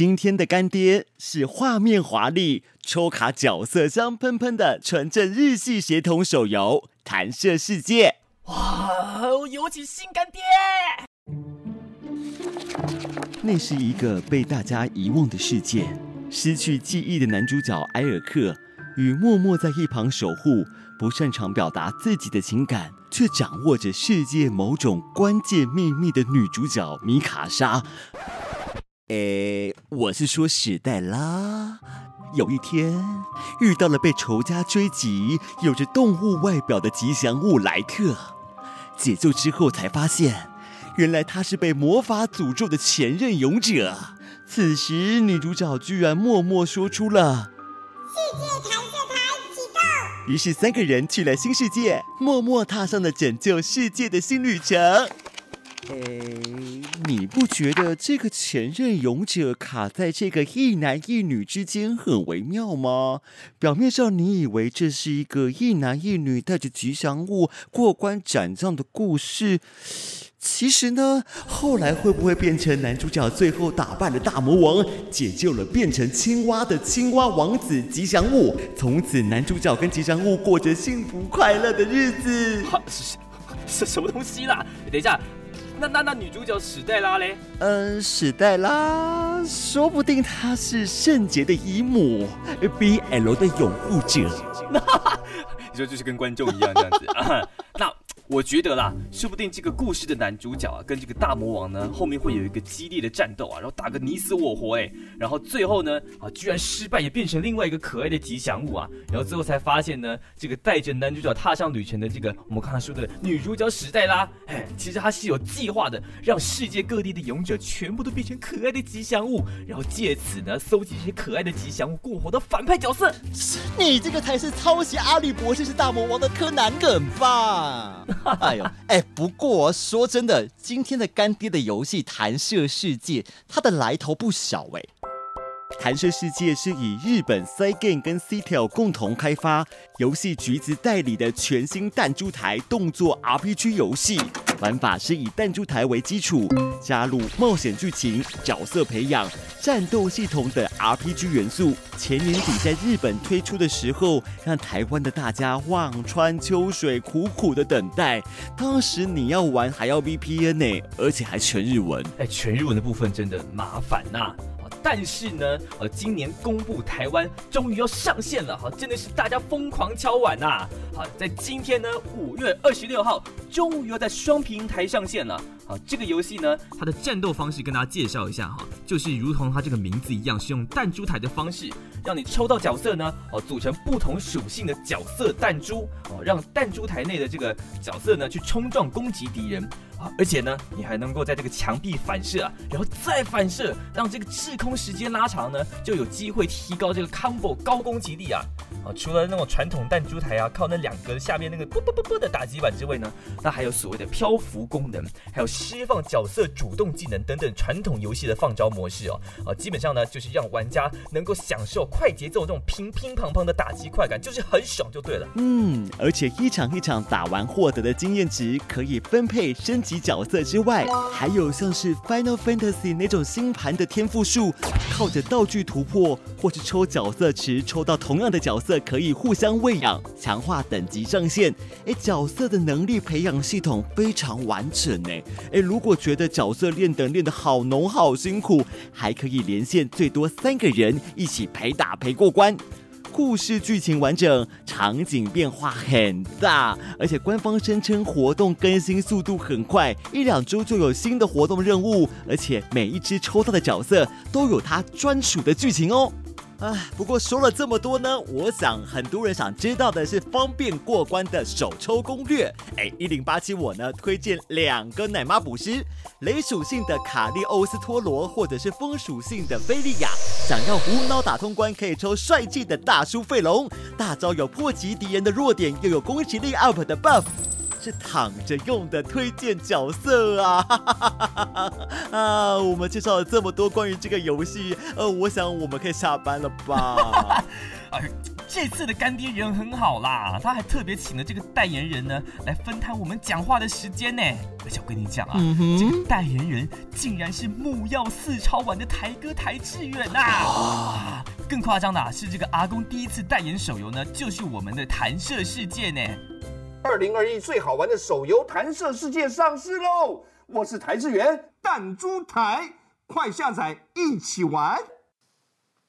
今天的干爹是画面华丽、抽卡角色香喷喷的纯正日系协同手游《弹射世界》。哇，有请新干爹！那是一个被大家遗忘的世界，失去记忆的男主角埃尔克与默默在一旁守护、不擅长表达自己的情感，却掌握着世界某种关键秘密的女主角米卡莎。诶，我是说史黛拉。有一天，遇到了被仇家追击、有着动物外表的吉祥物莱特，解救之后才发现，原来他是被魔法诅咒的前任勇者。此时，女主角居然默默说出了“世界弹射台启动”，于是三个人去了新世界，默默踏上了拯救世界的新旅程。诶，你不觉得这个前任勇者卡在这个一男一女之间很微妙吗？表面上你以为这是一个一男一女带着吉祥物过关斩将的故事，其实呢，后来会不会变成男主角最后打败了大魔王，解救了变成青蛙的青蛙王子吉祥物，从此男主角跟吉祥物过着幸福快乐的日子？是是什么东西啦？等一下。那那那女主角史黛拉嘞？嗯，史黛拉，说不定她是圣洁的姨母，BL 的拥护者。你说就是跟观众一样这样子 啊？那。我觉得啦，说不定这个故事的男主角啊，跟这个大魔王呢，后面会有一个激烈的战斗啊，然后打个你死我活哎，然后最后呢，啊，居然失败，也变成另外一个可爱的吉祥物啊，然后最后才发现呢，这个带着男主角踏上旅程的这个我们刚才说的女主角史黛拉，哎，其实她是有计划的，让世界各地的勇者全部都变成可爱的吉祥物，然后借此呢，搜集这些可爱的吉祥物过活的反派角色。你这个才是抄袭阿里博士是大魔王的柯南梗吧？哎呦，哎，不过说真的，今天的干爹的游戏《弹射世界》，它的来头不小哎。《弹射世界》是以日本 Cygame 跟 CTEL 共同开发，游戏橘子代理的全新弹珠台动作 RPG 游戏。玩法是以弹珠台为基础，加入冒险剧情、角色培养、战斗系统等 RPG 元素。前年底在日本推出的时候，让台湾的大家望穿秋水，苦苦的等待。当时你要玩还要 VPN 呢，而且还全日文。哎，全日文的部分真的麻烦呐。但是呢，呃，今年公布台湾终于要上线了，哈，真的是大家疯狂敲碗呐！好，在今天呢，五月二十六号，终于要在双平台上线了。好，这个游戏呢，它的战斗方式跟大家介绍一下哈，就是如同它这个名字一样，是用弹珠台的方式，让你抽到角色呢，哦，组成不同属性的角色弹珠，哦，让弹珠台内的这个角色呢，去冲撞攻击敌人。而且呢，你还能够在这个墙壁反射啊，然后再反射，让这个滞空时间拉长呢，就有机会提高这个 combo 高攻击力啊。啊，除了那种传统弹珠台啊，靠那两个下面那个啵啵啵啵的打击板之外呢，那还有所谓的漂浮功能，还有释放角色主动技能等等传统游戏的放招模式哦。啊，基本上呢，就是让玩家能够享受快节奏这种乒乒乓乓的打击快感，就是很爽就对了。嗯，而且一场一场打完获得的经验值可以分配升级。及角色之外，还有像是 Final Fantasy 那种星盘的天赋树，靠着道具突破或是抽角色池抽到同样的角色，可以互相喂养，强化等级上限。哎，角色的能力培养系统非常完整呢哎，如果觉得角色练等练得好浓好辛苦，还可以连线最多三个人一起陪打陪过关。故事剧情完整，场景变化很大，而且官方声称活动更新速度很快，一两周就有新的活动任务，而且每一只抽到的角色都有它专属的剧情哦。唉，不过说了这么多呢，我想很多人想知道的是方便过关的手抽攻略。哎，一零八七我呢推荐两个奶妈捕师，雷属性的卡利欧斯托罗，或者是风属性的菲利亚。想要无脑打通关，可以抽帅气的大叔费龙，大招有破击敌人的弱点，又有攻击力 up 的 buff。是躺着用的推荐角色啊！啊，我们介绍了这么多关于这个游戏，呃，我想我们可以下班了吧？哎，这次的干爹人很好啦，他还特别请了这个代言人呢，来分摊我们讲话的时间呢。而且我跟你讲啊，嗯这个代言人竟然是木曜四超玩的台哥台志远呐、啊！更夸张的啊是，这个阿公第一次代言手游呢，就是我们的弹射世界呢。二零二一最好玩的手游《弹射世界》上市喽！我是台志源，弹珠台，快下载一起玩。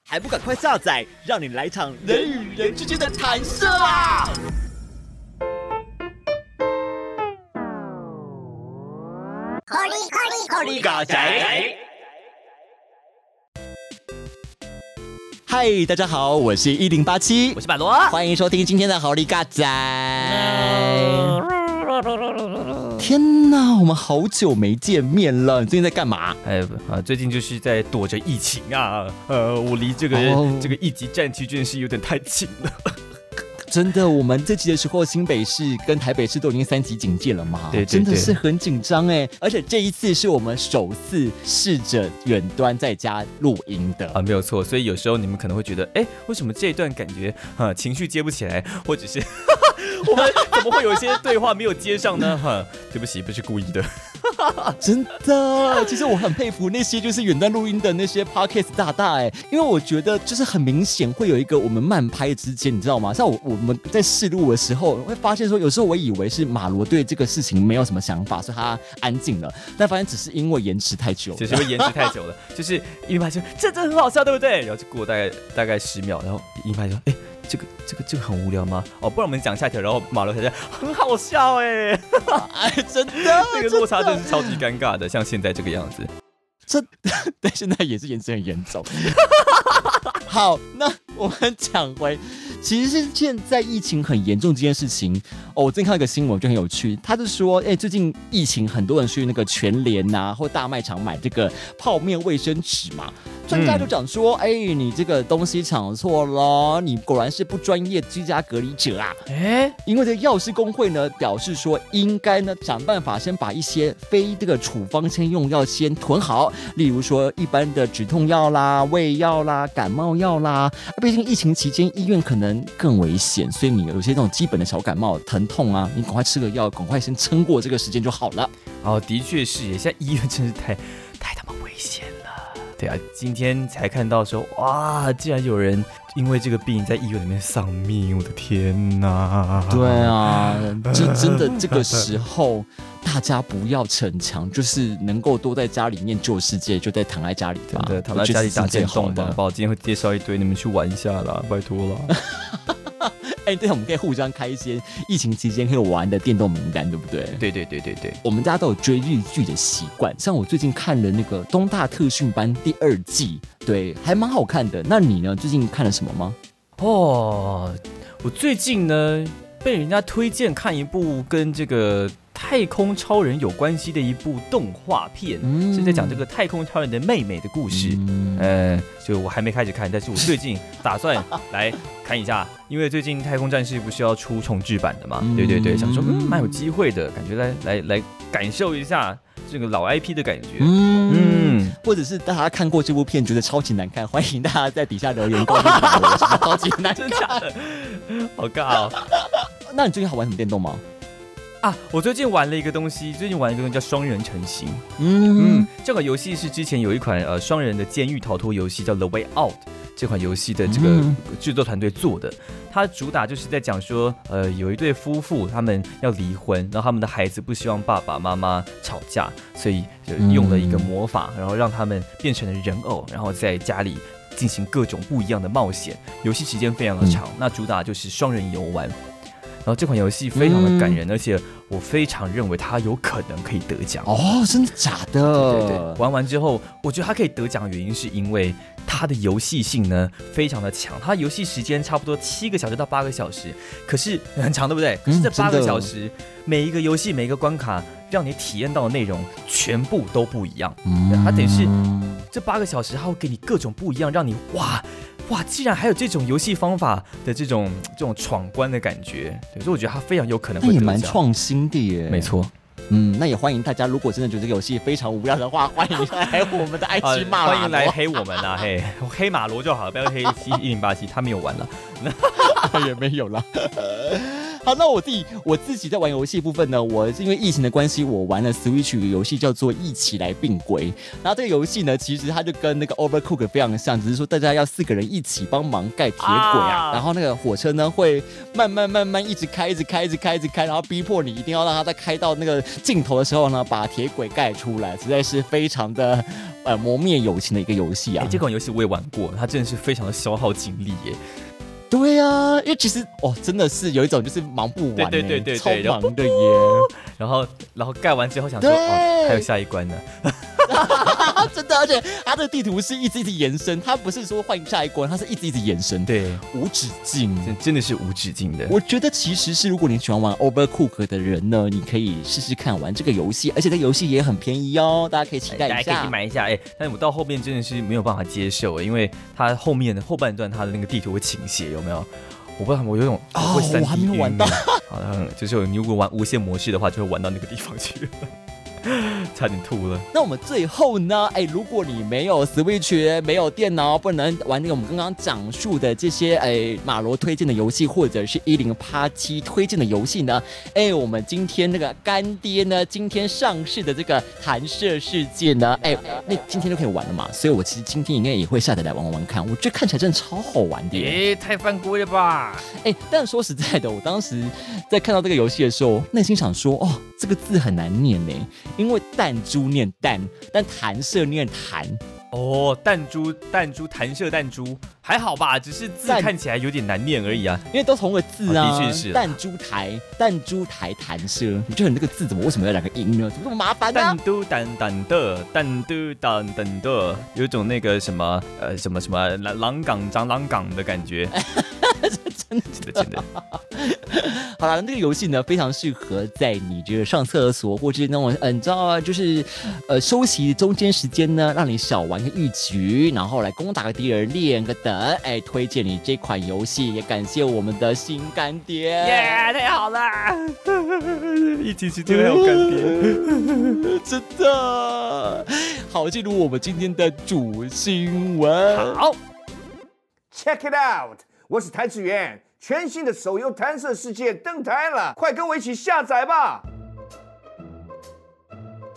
还不赶快下载，让你来场人与人之间的弹射啊！火力火力火力嘎仔。嗨，大家好，我是一零八七我，是百罗。欢迎收听今天的好利嘎仔。天哪，我们好久没见面了，你最近在干嘛？哎啊，最近就是在躲着疫情啊，呃，我离这个、哦这个一级战区真的是有点太近了。真的，我们这集的时候，新北市跟台北市都已经三级警戒了嘛，对对真的是很紧张哎。而且这一次是我们首次试着远端在家录音的。啊，没有错，所以有时候你们可能会觉得，哎，为什么这一段感觉哈、情绪接不起来，或者是 我们怎么会有一些对话没有接上呢？哈、对不起，不是故意的。真的，其实我很佩服那些就是远端录音的那些 podcast 大大哎，因为我觉得就是很明显会有一个我们慢拍之间，你知道吗？像我我们在试录的时候，会发现说有时候我以为是马罗对这个事情没有什么想法，所以他安静了，但发现只是因为延迟太久了。其实会延迟太久了，就是一拍就这真的很好笑，对不对？然后就过大概大概十秒，然后一拍就哎。这个这个这个很无聊吗？哦，不然我们讲下一条，然后马罗才说 很好笑哎，哎，真的，这个落差真是超级尴尬的，像现在这个样子。这，但现在也是延迟很严重。好，那我们讲回，其实是现在疫情很严重这件事情。哦，我最近看到一个新闻，就很有趣，他是说，哎、最近疫情很多人去那个全联呐、或大卖场买这个泡面卫生纸嘛。专家就讲说，哎、你这个东西抢错了，你果然是不专业居家隔离者啊。哎，因为这个药师工会呢表示说，应该呢想办法先把一些非这个处方先用药先囤好，例如说一般的止痛药啦、胃药啦、感冒药啦。毕竟疫情期间医院可能更危险，所以你有些那种基本的小感冒、疼痛啊，你赶快吃个药，赶快先撑过这个时间就好了。哦，的确是耶，现在医院真是太太他妈危险了。对啊，今天才看到说，哇，竟然有人因为这个病在医院里面丧命，我的天哪！对啊，这真的这个时候大家不要逞强，就是能够多在家里面救世界，就在躺在家里吧，真的躺在家里打电动吧，吧。宝，今天会介绍一堆，你们去玩一下啦，拜托了。哎，对，我们可以互相开一些疫情期间可以玩的电动名单，对不对？对对对对对，我们家都有追日剧的习惯，像我最近看了那个《东大特训班》第二季，对，还蛮好看的。那你呢？最近看了什么吗？哦，我最近呢被人家推荐看一部跟这个太空超人有关系的一部动画片，嗯是在讲这个太空超人的妹妹的故事。嗯呃，就我还没开始看，但是我最近打算来看一下，因为最近《太空战士》不是要出重制版的嘛？嗯对对对，想说嗯蛮有机会的，感觉来来来感受一下这个老 IP 的感觉。嗯嗯，或者是大家看过这部片觉得超级难看，欢迎大家在底下留言告诉我，超级难真看。假的，好尬哦。那你最近还玩什么电动吗？啊，我最近玩了一个东西，最近玩了一个东西叫双人成行。嗯嗯，这款游戏是之前有一款呃双人的监狱逃脱游戏叫《The Way Out》，这款游戏的这个嗯制作团队做的。它主打就是在讲说，呃，有一对夫妇他们要离婚，然后他们的孩子不希望爸爸妈妈吵架，所以就用了一个魔法，然后让他们变成了人偶，然后在家里进行各种不一样的冒险。游戏时间非常的长，那主打就是双人游玩。然后这款游戏非常的感人，而且我非常认为它有可能可以得奖。哦，真的假的？对对，玩完之后，我觉得它可以得奖的，原因是因为它的游戏性呢非常的强，它游戏时间差不多七个小时到八个小时，可是很长，对不对？可是这八个小时，每一个游戏每一个关卡让你体验到的内容全部都不一样。嗯它等于是这八个小时，它会给你各种不一样，让你哇哇，竟然还有这种游戏方法的这种这种闯关的感觉，对，所以我觉得它非常有可能那也会得奖。蛮创新的耶。没。错，嗯，那也欢迎大家，如果真的觉得这个游戏非常无聊的话，欢迎来我们的 IG 骂、欢迎来黑我们啊，嘿，黑马罗就好了，不要黑 一零八七，他没有玩了。也没有啦。好，那我自己我自己在玩游戏部分呢，我是因为疫情的关系，我玩了 Switch 一个游戏叫做《一起来并轨》。然后这个游戏呢，其实它就跟那个 Overcook 非常像，只是说大家要四个人一起帮忙盖铁轨啊。啊然后那个火车呢会慢慢慢慢一直开，一直开，一直开，一直开，然后逼迫你一定要让它在开到那个尽头的时候呢，把铁轨盖出来，实在是非常的呃磨灭友情的一个游戏啊哎，。这款游戏我也玩过，它真的是非常的消耗精力耶。对啊，因为其实哦，真的是有一种就是忙不完欸，对对对对超对然后忙的耶。然后，然后盖完之后想说，哦，还有下一关呢。真的，而且它的地图是一直一直延伸，它不是说换下一关，它是一直一直延伸，，对，无止境。真真的是无止境的。我觉得其实是如果你喜欢玩 Overcook 的人呢，你可以试试看玩这个游戏，而且这游戏也很便宜哦，大家可以期待一下大家可以去。买一下，哎，但是我到后面真的是没有办法接受，因为它后面的后半段它的那个地图会倾斜，有没有？我不知道，我有种哦会三我还没有玩到晕 好像就是你如果玩无限模式的话，就会玩到那个地方去了，差点吐了。那我们最后呢？哎，如果你没有 Switch，没有电脑，不能玩那个我们刚刚讲述的这些哎马罗推荐的游戏，或者是一零八七推荐的游戏呢？哎，我们今天那个干爹呢，今天上市的这个弹射世界呢，哎，那今天就可以玩了嘛。所以我其实今天应该也会下载来玩玩玩看，我觉得看起来真的超好玩的耶。太犯规了吧？哎，但说实在的，我当时在看到这个游戏的时候，内心想说，哦，这个字很难念呢，因为弹珠念弹，但弹射念弹。哦，弹珠弹珠弹射弹珠还好吧，只是字看起来有点难念而已啊。因为都同个字啊，哦的确是啊弹珠台，弹珠台弹射，你觉得你这个字怎么为什么要两个音呢？怎么这么麻烦呢弹？嘟弹弹的，弹嘟弹弹的，有种那个什么呃什么什么狼狼港长狼港的感觉。真的真的真的，好了，那个游戏呢非常适合在你这个上厕所或者那种呃，你知道啊，就是呃休息中间时间呢，让你小玩个一局，然后来攻打个敌人，练个等。哎，推荐你这款游戏，也感谢我们的新干爹。耶，太好了！疫情期间还有干爹。真的好，进入我们今天的主新闻。好，Check it out！我是台子源，全新的手游弹射世界登台了，快跟我一起下载吧！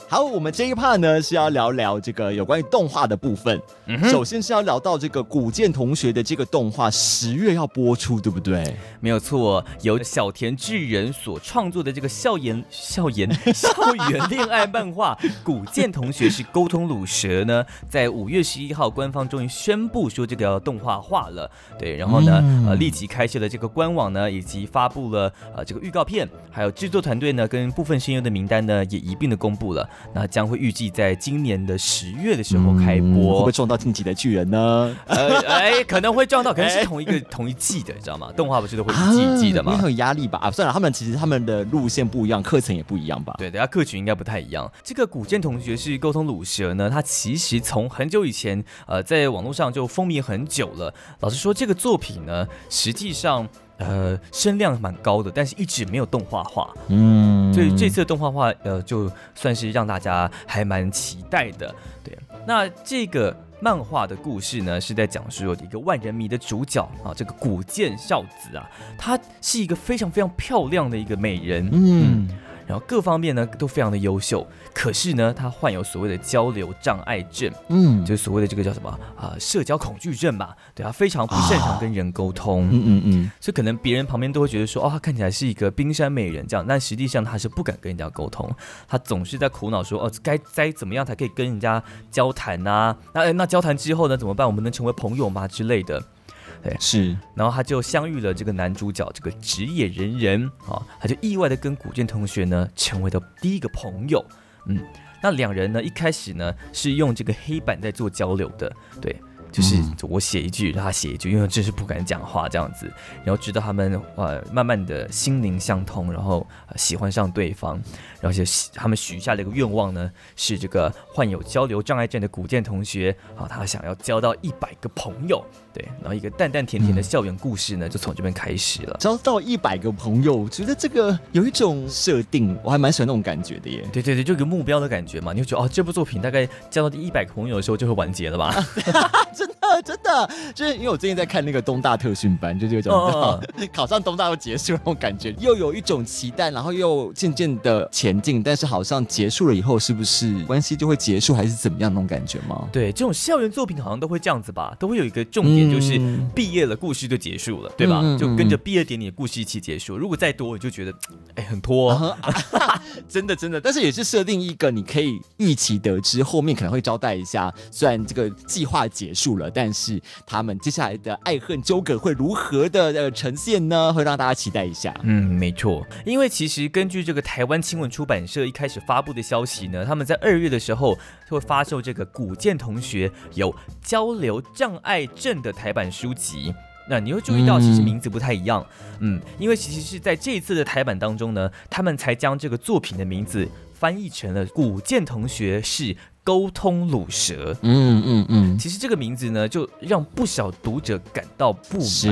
好，我们这一 part 呢是要聊聊这个有关于动画的部分。首先是要聊到这个古剑同学的这个动画，十月要播出，对不对？没有错，由小田智人所创作的这个校园校园 校园恋爱漫画《古剑同学是沟通鲁蛇》呢，在五月十一号官方终于宣布说这个要动画化了。对，然后呢，嗯呃，立即开设了这个官网呢，以及发布了呃这个预告片，还有制作团队呢跟部分声优的名单呢也一并的公布了。那将会预计在今年的十月的时候开嗯会不播会。撞到晋级的巨人呢？呃，哎，可能会撞到，可能是同一个 同一季的，你知道吗？动画不是都会一季一季的吗啊？很有压力吧？啊，算了，他们其实他们的路线不一样，课程也不一样吧？对，等下课群应该不太一样。这个古剑同学是沟通鲁蛇呢，他其实从很久以前，呃，在网络上就风靡很久了。老实说，这个作品呢，实际上。呃，声量蛮高的，但是一直没有动画化，嗯，所以这次的动画化，呃，就算是让大家还蛮期待的。对，那这个漫画的故事呢，是在讲述有一个万人迷的主角啊，这个古剑孝子啊，她是一个非常非常漂亮的一个美人，嗯，然后各方面呢都非常的优秀，可是呢，他患有所谓的交流障碍症，嗯，就是所谓的这个叫什么啊、社交恐惧症吧？对，他非常不擅长跟人沟通，嗯嗯嗯，所以可能别人旁边都会觉得说，哦，他看起来是一个冰山美人这样，但实际上他是不敢跟人家沟通，他总是在苦恼说，哦，该该怎么样才可以跟人家交谈啊？那哎那交谈之后呢，怎么办？我们能成为朋友吗？之类的。是，然后他就相遇了这个男主角这个职业人人啊，他就意外的跟古剑同学呢成为了第一个朋友。嗯，那两人呢一开始呢是用这个黑板在做交流的，对。就是嗯我写一句，他写一句，因为真是不敢讲话这样子，然后直到他们呃慢慢的心灵相通，然后、呃喜欢上对方，然后就他们许下了一个愿望呢，是这个患有交流障碍症的古建同学啊，他想要交到一百个朋友，对，然后一个淡淡甜甜的校园故事呢，就从这边开始了。交到一百个朋友，我觉得这个有一种设定，我还蛮喜欢那种感觉的耶。对对对，就有个目标的感觉嘛，你就觉得哦，这部作品大概交到第一百个朋友的时候就会完结了吧？真的真的，就是因为我最近在看那个东大特训班，就是有种哦考上东大又结束那种感觉，又有一种期待，然后又渐渐的前进，但是好像结束了以后，是不是关系就会结束，还是怎么样那种感觉吗？对，这种校园作品好像都会这样子吧，都会有一个重点，就是嗯毕业了，故事就结束了，对吧？就跟着毕业典礼的故事一起结束。如果再多，我就觉得，哎，很拖、哦。真的真的，但是也是设定一个你可以预期得知后面可能会招待一下，虽然这个计划结束了，但是他们接下来的爱恨纠葛会如何的呃呈现呢？会让大家期待一下。嗯，没错，因为其实根据这个台湾青文出版社一开始发布的消息呢，他们在二月的时候会发售这个古建同学有交流障碍症的台版书籍。那你会注意到，其实名字不太一样，嗯，因为其实是在这一次的台版当中呢，他们才将这个作品的名字翻译成了“古建同学是沟通乳蛇”。嗯嗯嗯，其实这个名字呢，就让不少读者感到不满。是，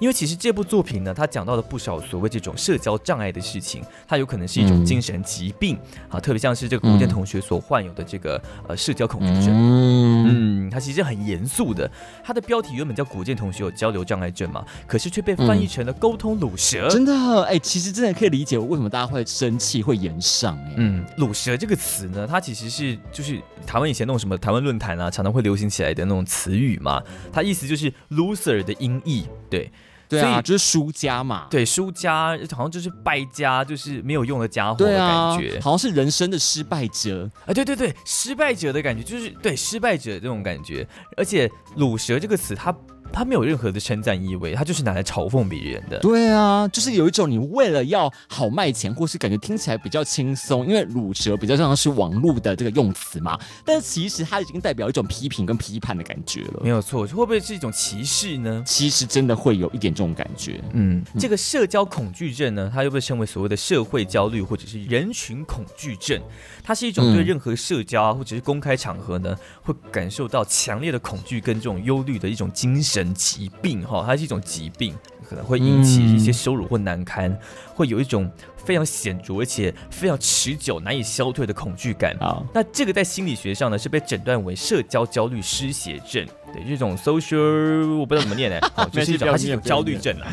因为其实这部作品呢，它讲到了不少所谓这种社交障碍的事情，它有可能是一种嗯精神疾病、啊，特别像是这个古建同学所患有的这个呃社交恐惧症。嗯，嗯，它其实很严肃的。它的标题原本叫“古建同学有交流障碍症”嘛，可是却被翻译成了“沟通乳蛇”。真的哎、其实真的可以理解为什么大家会生气、会言上哎、嗯，乳蛇这个词呢，它其实是就是台湾以前那种什么台湾论坛啊，常常会流行起来的那种词语嘛。它意思就是 loser 的音译，对。对啊，所以就是输家嘛。对，输家好像就是败家，就是没有用的家伙的感觉。，好像是人生的失败者。啊，对对对，失败者的感觉就是对失败者这种感觉。而且“卤蛇”这个词，它它没有任何的称赞意味，他就是拿来嘲讽别人的。对啊，就是有一种你为了要好卖钱，或是感觉听起来比较轻松，因为乳蛇比较像是网络的这个用词嘛，但其实它已经代表一种批评跟批判的感觉了没。有错，会不会是一种歧视呢？其实真的会有一点这种感觉。嗯，这个社交恐惧症呢，它又被称为所谓的社会焦虑或者是人群恐惧症。它是一种对嗯任何社交啊或者是公开场合呢，会感受到强烈的恐惧跟这种忧虑的一种精神疾病哈，它是一种疾病，可能会引起一些羞辱或难堪，会有一种非常显著而且非常持久、难以消退的恐惧感。好，那这个在心理学上呢，是被诊断为社交焦虑失血症，对，这种 social 我不知道怎么念呢，好，就是一种它是一种焦虑症啊。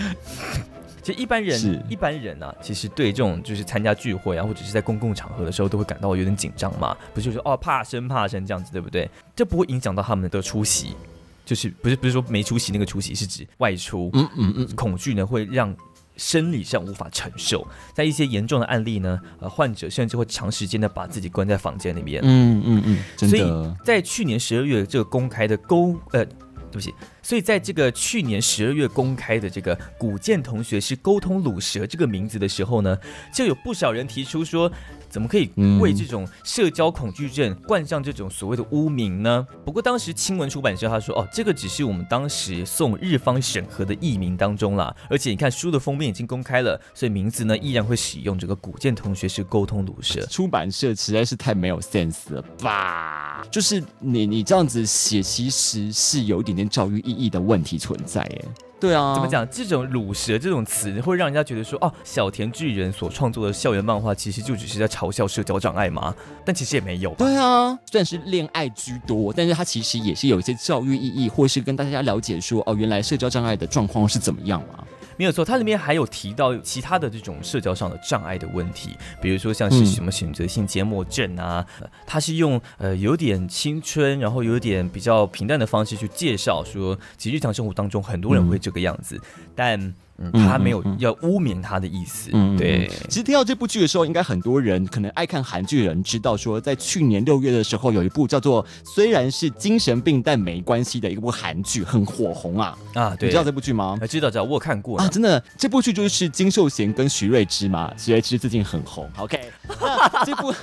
其实一般是人一般人啊，其实对这种就是参加聚会啊，或者是在公共场合的时候，都会感到有点紧张嘛，不是说哦怕生怕生这样子，对不对？这不会影响到他们的出席，就是不是不是说没出席那个出席，是指外出。嗯嗯嗯，恐惧呢会让生理上无法承受，在一些严重的案例呢，呃，患者甚至会长时间的把自己关在房间里面。嗯嗯嗯，所以，在去年十二月这个公开的沟呃，对不起，所以在这个去年十二月公开的这个古建同学是沟通乳蛇这个名字的时候呢，就有不少人提出说，怎么可以嗯为这种社交恐惧症冠上这种所谓的污名呢？不过当时新闻出版社他说，哦，这个只是我们当时送日方审核的译名当中啦，而且你看书的封面已经公开了，所以名字呢依然会使用这个古建同学是沟通鲁蛇。出版社实在是太没有 sense 了吧？就是你你这样子写，其实是有一点点教育意义的问题存在耶。对啊，怎么？讲？这种“乳蛇”这种词会让人家觉得说，哦，小田巨人所创作的校园漫画其实就只是在嘲笑社交障碍吗？但其实也没有吧。对啊，虽然是恋爱居多，但是它其实也是有一些教育意义，或是跟大家了解说，哦，原来社交障碍的状况是怎么样嘛？没有错，它里面还有提到其他的这种社交上的障碍的问题，比如说像是嗯什么选择性缄默症啊，呃它是用呃有点青春，然后有点比较平淡的方式去介绍说，其实日常生活当中很多人会这个样子，但他没有要污名他的意思，嗯，对。其实听到这部剧的时候，应该很多人可能爱看韩剧的人知道说，在去年六月的时候，有一部叫做虽然是精神病但没关系的一部韩剧，很火红啊。啊，对，你知道这部剧吗？啊知道知道，我有看过啊，真的，这部剧就是金秀贤跟徐瑞芝嘛，徐瑞芝最近很红。OK，那 这部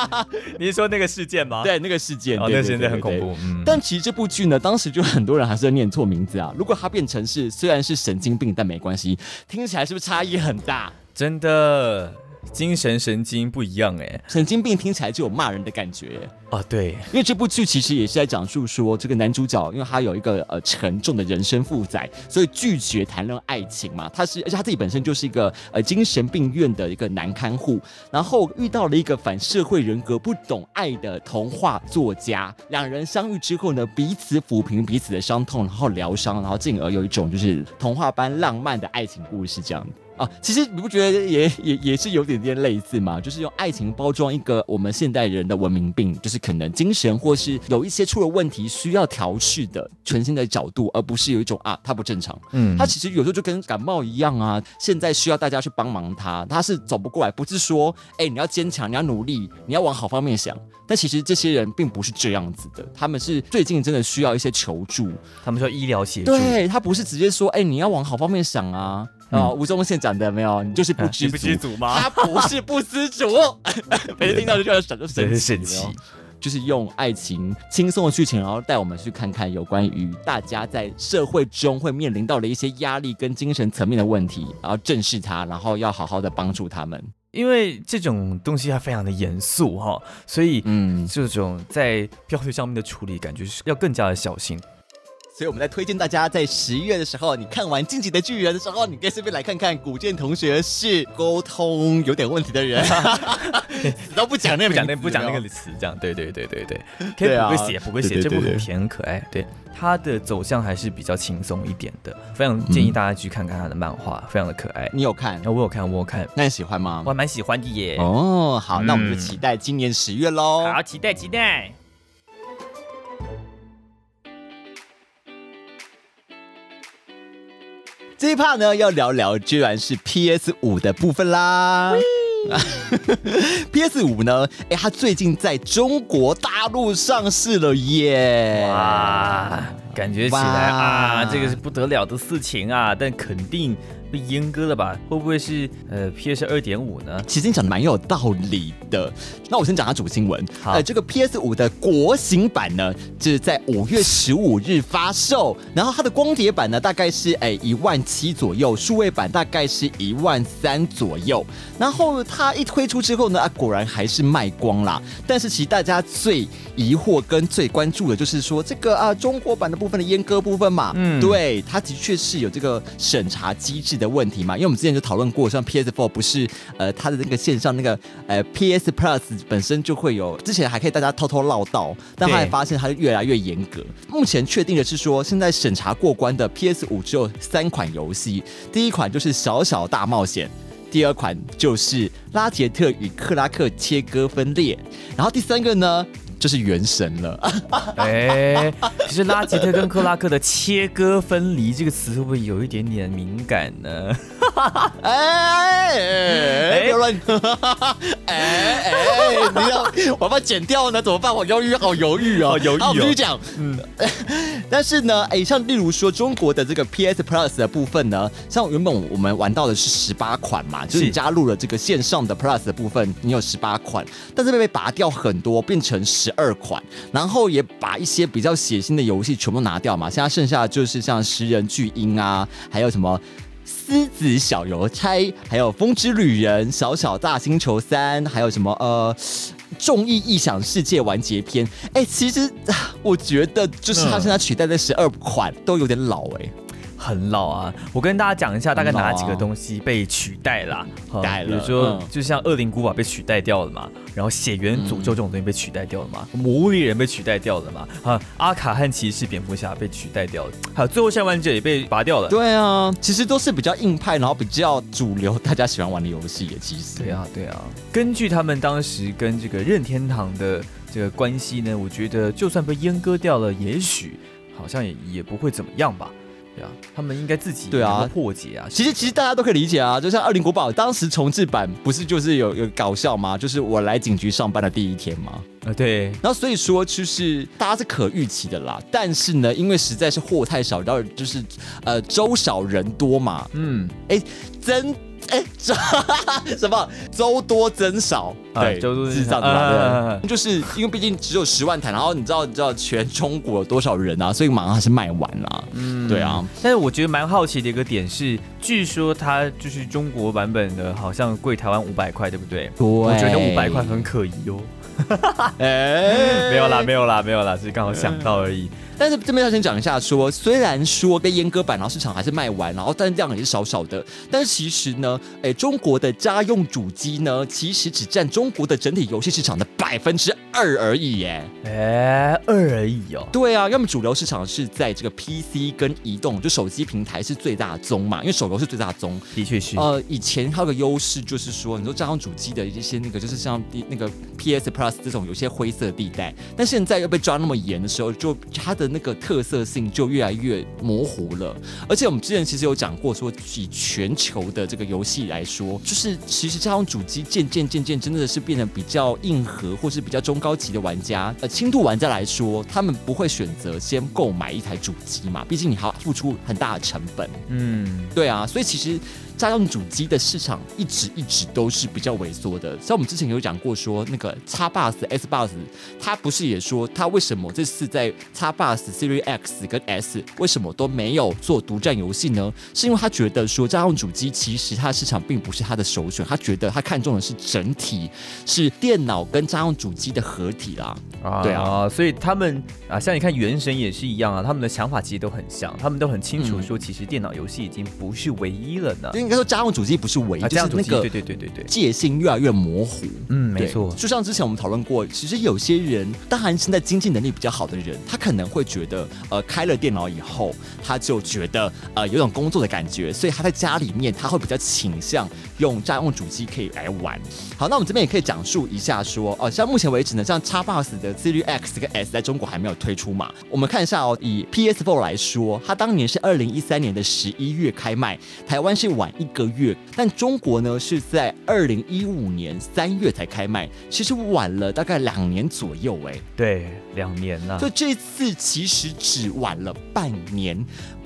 你是说那个事件吗？对那个事件，哦，对对那现在很恐怖。嗯，但其实这部剧呢，当时就很多人还是念错名字啊。如果它变成是虽然是神经病，但没关系，听起来是不是差异很大？真的，精神神经不一样哎。神经病听起来就有骂人的感觉。哦，对，因为这部剧其实也是在讲述说，这个男主角因为他有一个呃沉重的人生负载，所以拒绝谈论爱情嘛。他是而且他自己本身就是一个呃精神病院的一个男看护，然后遇到了一个反社会人格、不懂爱的童话作家。两人相遇之后呢，彼此抚平彼此的伤痛，然后疗伤，然后进而有一种就是童话般浪漫的爱情故事这样。啊，其实你不觉得也也也是有点点类似吗？就是用爱情包装一个我们现代人的文明病，就是可能精神或是有一些出了问题需要调试的全新的角度，而不是有一种啊他不正常。嗯，他其实有时候就跟感冒一样啊，现在需要大家去帮忙他，他是走不过来，不是说哎你要坚强，你要努力，你要往好方面想。但其实这些人并不是这样子的，他们是最近真的需要一些求助，他们需要医疗协助。对他不是直接说哎你要往好方面想啊。哦，吴宗宪讲的没有，你就是不知足。吗？他不是不知足，每次听到就觉得神就神奇，就是用爱情轻松的剧情，然后带我们去看看有关于大家在社会中会面临到的一些压力跟精神层面的问题，然后正视它，然后要好好的帮助他们。因为这种东西它非常的严肃哈，所以嗯，这种在标题上面的处理，感觉是要更加的小心。所以我们在推荐大家，在十一月的时候，你看完《晋级的巨人》的时候，你可以顺便来看看古剑同学是沟通有点问题的人，都不讲那不讲那不讲那个词，这样对对对对对，可以不会写不会写，这部很甜很可爱，对它的走向还是比较轻松一点的，非常建议大家去看看他的漫画，非常的可爱。你有看？我有看，我有看，那你喜欢吗？我还蛮喜欢的耶。哦，好，那我们就期待今年十月喽。好，期待期待。这一 part 呢，要聊聊居然是 PS 五的部分啦。PS 五呢，哎，它最近在中国大陆上市了耶！哇，感觉起来啊，这个是不得了的事情啊，但肯定。被阉割了吧？会不会是呃 PS 二点五呢？其实你讲的蛮有道理的。那我先讲下主新闻。呃，这个 PS 五的国行版呢，就是在五月十五日发售。然后它的光碟版呢，大概是哎一万七左右，数位版大概是一万三左右。然后它一推出之后呢，啊，果然还是卖光啦。但是其实大家最疑惑跟最关注的就是说，这个啊中国版的部分的阉割部分嘛，嗯，对，它的确是有这个审查机制。的问题嘛，因为我们之前就讨论过，像 PS4 不是呃它的那个线上那个呃 PS Plus 本身就会有，之前还可以大家偷偷唠叨，但后来发现它越来越严格。目前确定的是说，现在审查过关的 PS5 只有三款游戏，第一款就是《小小大冒险》，第二款就是《拉杰特与克拉克切割分裂》，然后第三个呢？就是元神了，哎，其实拉吉特跟克拉克的切割分离这个词会不会有一点点敏感呢？哎 哎，别乱，哎哎，你要我把它剪掉呢？怎么办？我犹豫，好犹豫哦，犹豫哦。继续讲，嗯，但是呢，哎，像例如说中国的这个 PS Plus 的部分呢，像原本我们玩到的是十八款嘛，就是你加入了这个线上的 Plus 的部分，你有十八款，但是被被拔掉很多，变成十。二款，然后也把一些比较血腥的游戏全部拿掉嘛，现在剩下的就是像食人巨婴啊，还有什么狮子小邮差，还有风之旅人、小小大星球三，还有什么呃众意异想世界完结篇。哎，其实我觉得就是他现在取代的十二款都有点老哎。很老啊！我跟大家讲一下，大概哪几个东西被取代了？代了，比如说，就像恶灵古堡被取代掉了嘛，然后血缘诅咒这种东西被取代掉了嘛，魔物猎人被取代掉了嘛，啊，阿卡汉骑士、蝙蝠侠被取代掉了，还有最后下万者也被拔掉了。对啊，其实都是比较硬派，然后比较主流，大家喜欢玩的游戏也其实。对啊，对啊。根据他们当时跟这个任天堂的这个关系呢，我觉得就算被阉割掉了，也许好像也也不会怎么样吧。对啊，他们应该自己对啊破解啊。其实其实大家都可以理解啊，就像《二零国宝》当时重置版不是就是有有搞笑吗？就是我来警局上班的第一天吗？啊对。然后所以说就是大家是可预期的啦。但是呢，因为实在是货太少，然后就是呃粥少人多嘛。嗯。哎，真哎，什么 周多增少？啊对，周多增少对，就是因为毕竟只有十万台，然后你知道你知道全中国有多少人啊，所以马上还是卖完了。嗯，对啊，但是我觉得蛮好奇的一个点是，据说它就是中国版本的，好像贵台湾五百块，对不对？对我觉得五百块很可疑哦。哎，没有啦，没有啦，没有啦，只是刚好想到而已。但是这边要先讲一下说虽然说被阉割版，然后市场还是卖完，然后但是量也是少少的，但是其实呢，哎，中国的家用主机呢，其实只占中国的整体游戏市场的百分之二而已耶。哎，二而已哦。对啊，要么主流市场是在这个 PC 跟移动，就手机平台是最大宗嘛，因为手游是最大宗。的确是。呃，以前它有个优势就是说，你说家用主机的一些那个，就是像第那个 PS Plus 这种有些灰色地带，但现在又被抓那么严的时候，就它的那个特色性就越来越模糊了。而且我们之前其实有讲过，说以全球的这个游戏来说，就是其实家用主机渐渐渐渐真的是变得比较硬核，或是比较中高级的玩家，呃，轻度玩家来说，他们不会选择先购买一台主机嘛，毕竟你还要付出很大的成本。嗯，对啊，所以其实家用主机的市场一直一直都是比较萎缩的。像我们之前有讲过说，那个 X Bus、S Bus，它不是也说它为什么这次在 X Bus、Series X 跟 S 为什么都没有做独占游戏呢？是因为他觉得说家用主机其实它的市场并不是他的首选，他觉得他看中的是整体，是电脑跟家用主机的合体啦。啊对啊，所以他们啊，像你看《原神》也是一样啊，他们的想法其实都很像，他们都很清楚嗯说，其实电脑游戏已经不是唯一了呢。该说家用主机不是唯一，啊，这样就是那个对对对对对对，界限越来越模糊。嗯，没错，就像之前我们讨论过，其实有些人，当然现在经济能力比较好的人，他可能会觉得，呃，开了电脑以后，他就觉得，呃，有种工作的感觉，所以他在家里面他会比较倾向用家用主机可以来玩。好，那我们这边也可以讲述一下说，哦、像目前为止呢，像 Xbox 的 Series X 跟 S 在中国还没有推出嘛，我们看一下哦，以 PS4 来说，它当年是二零一三年的十一月开卖，台湾是晚一个月，但中国呢是在二零一五年三月才开卖，其实晚了大概两年左右哎，对，两年了、就这次其实只晚了半年，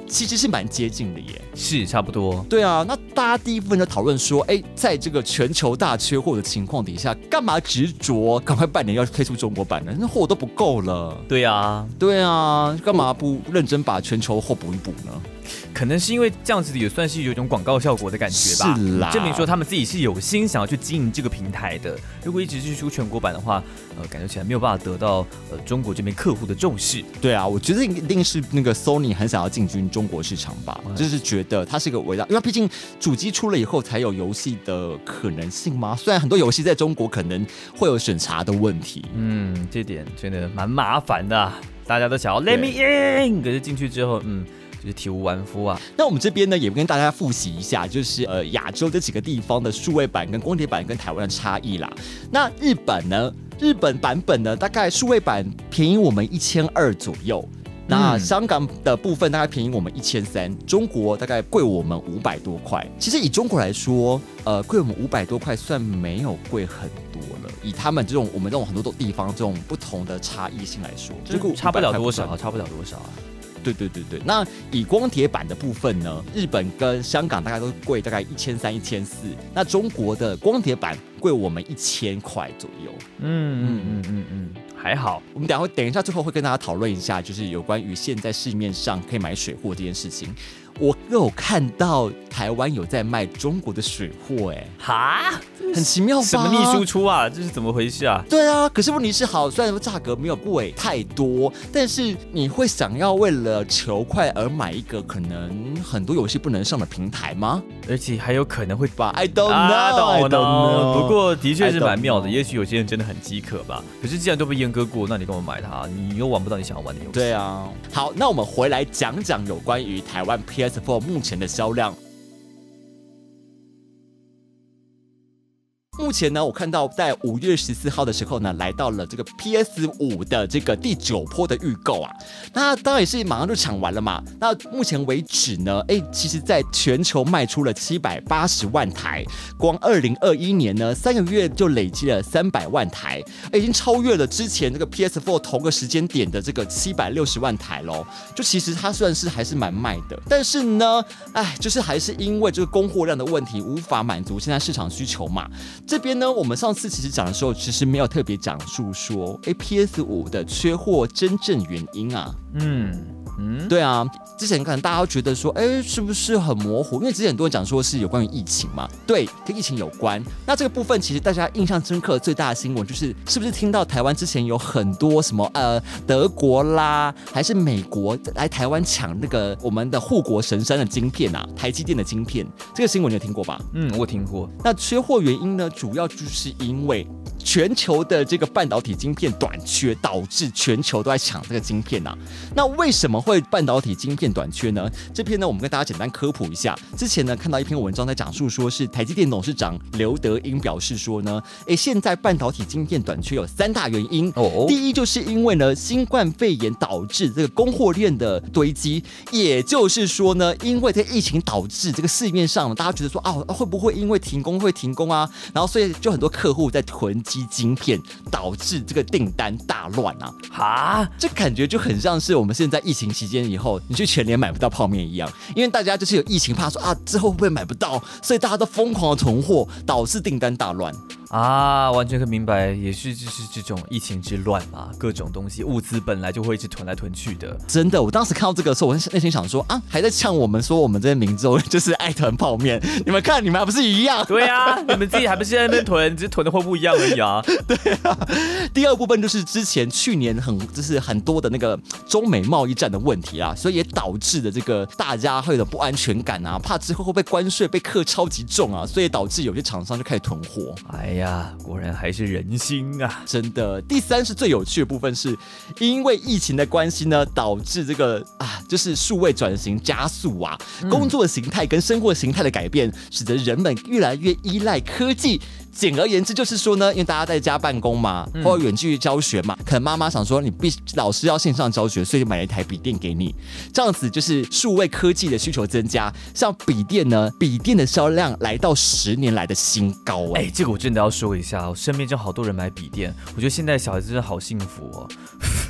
其实是蛮接近的耶。是差不多。对啊，那大家第一部分就讨论说，哎，在这个全球大缺货的情况底下，干嘛执着赶快半年要推出中国版呢？那货都不够了。对啊，对啊，干嘛不认真把全球货补一补呢？可能是因为这样子也算是有一种广告效果的感觉吧，是啦证明说他们自己是有心想要去经营这个平台的。如果一直去出全国版的话，呃，感觉起来没有办法得到呃中国这边客户的重视。对啊，我觉得一定是那个 Sony 很想要进军中国市场吧，就是觉得它是一个伟大，因为毕竟主机出了以后才有游戏的可能性嘛。虽然很多游戏在中国可能会有审查的问题，嗯，这点真的蛮麻烦的啊、大家都想要 let me in，可是进去之后，嗯，就是体无完肤啊。那我们这边呢，也跟大家复习一下，就是呃亚洲这几个地方的数位版跟光碟版跟台湾的差异啦。那日本呢，日本版本呢，大概数位版便宜我们一千二左右。那嗯香港的部分大概便宜我们一千三，中国大概贵我们五百多块。其实以中国来说，呃，贵我们五百多块算没有贵很多了。以他们这种我们这种很多地方这种不同的差异性来说，这个差不了多算少，差不了多少啊。对对对对，那以光碟版的部分呢，日本跟香港大概都贵大概一千三、一千四，那中国的光碟版贵我们一千块左右。嗯嗯嗯嗯嗯，还好。我们等下会等一下最后会跟大家讨论一下，就是有关于现在市面上可以买水货这件事情。我有看到台湾有在卖中国的水货，哎，哈？很奇妙吧？什么逆输出啊？这是怎么回事啊？对啊，可是问题是好，虽然说价格没有贵太多，但是你会想要为了求快而买一个可能很多游戏不能上的平台吗？而且还有可能会把，I don't know，啊 I don't know。不过的确是蛮妙的也许有些人真的很饥渴吧。可是既然都被阉割过，那你跟我买它？你又玩不到你想要玩的游戏。对啊，好，那我们回来讲讲有关于台湾 PS4 目前的销量。目前呢，我看到在五月十四号的时候呢，来到了这个 PS 五的这个第九波的预购啊，那当然也是马上就抢完了嘛。那目前为止呢，哎，其实在全球卖出了七百八十万台，光二零二一年呢三个月就累积了三百万台，已经超越了之前这个 PS Four 同个时间点的这个七百六十万台喽。就其实它算是还是蛮卖的，但是呢，哎，就是还是因为这个供货量的问题，无法满足现在市场需求嘛。这边呢，我们上次其实讲的时候，其实没有特别讲述说，A P S 五的缺货真正原因啊。嗯。嗯，对啊，之前可能大家都觉得说，哎，是不是很模糊？因为之前很多人讲说是有关于疫情嘛，对，跟疫情有关。那这个部分其实大家印象深刻最大的新闻就是，是不是听到台湾之前有很多什么呃德国啦，还是美国来台湾抢那个我们的护国神山的晶片啊，台积电的晶片，这个新闻你有听过吧？嗯，我听过。那缺货原因呢，主要就是因为。全球的这个半导体晶片短缺，导致全球都在抢这个晶片呐。那为什么会半导体晶片短缺呢？这篇呢，我们跟大家简单科普一下。之前呢，看到一篇文章在讲述，说是台积电董事长刘德英表示说呢，诶，现在半导体晶片短缺有三大原因。哦，第一就是因为呢，新冠肺炎导致这个供货链的堆积，也就是说呢，因为这疫情导致这个市面上大家觉得说啊，会不会因为停工会停工啊？然后所以就很多客户在囤积。晶片导致这个订单大乱啊！哈，这感觉就很像是我们现在疫情期间以后，你去全联买不到泡面一样，因为大家就是有疫情怕说啊，之后会不会买不到，所以大家都疯狂的囤货，导致订单大乱。啊，完全可以明白，也是就是这种疫情之乱嘛，各种东西物资本来就会一直囤来囤去的。真的，我当时看到这个时候，我内心想说啊，还在呛我们说我们这些民众就是爱囤泡面，你们看你们还不是一样？对啊，你们自己还不是在那边囤，只是囤的货不一样而已啊。对啊。第二部分就是之前去年很就是很多的那个中美贸易战的问题啊，所以也导致的这个大家会有点不安全感啊，怕之后会被关税被克超级重啊，所以导致有些厂商就开始囤货。哎。呀，果然还是人心啊！真的。第三是最有趣的部分，是因为疫情的关系呢，导致这个啊，就是数位转型加速啊，工作形态跟生活形态的改变，使得人们越来越依赖科技。简而言之，就是说呢，因为大家在家办公嘛，或者远距离教学嘛，可能妈妈想说你必老师要线上教学，所以就买了一台笔电给你。这样子就是数位科技的需求增加，像笔电呢，笔电的销量来到十年来的新高。哎，这个我真的要说一下，我身边就好多人买笔电，我觉得现在小孩子真的好幸福哦。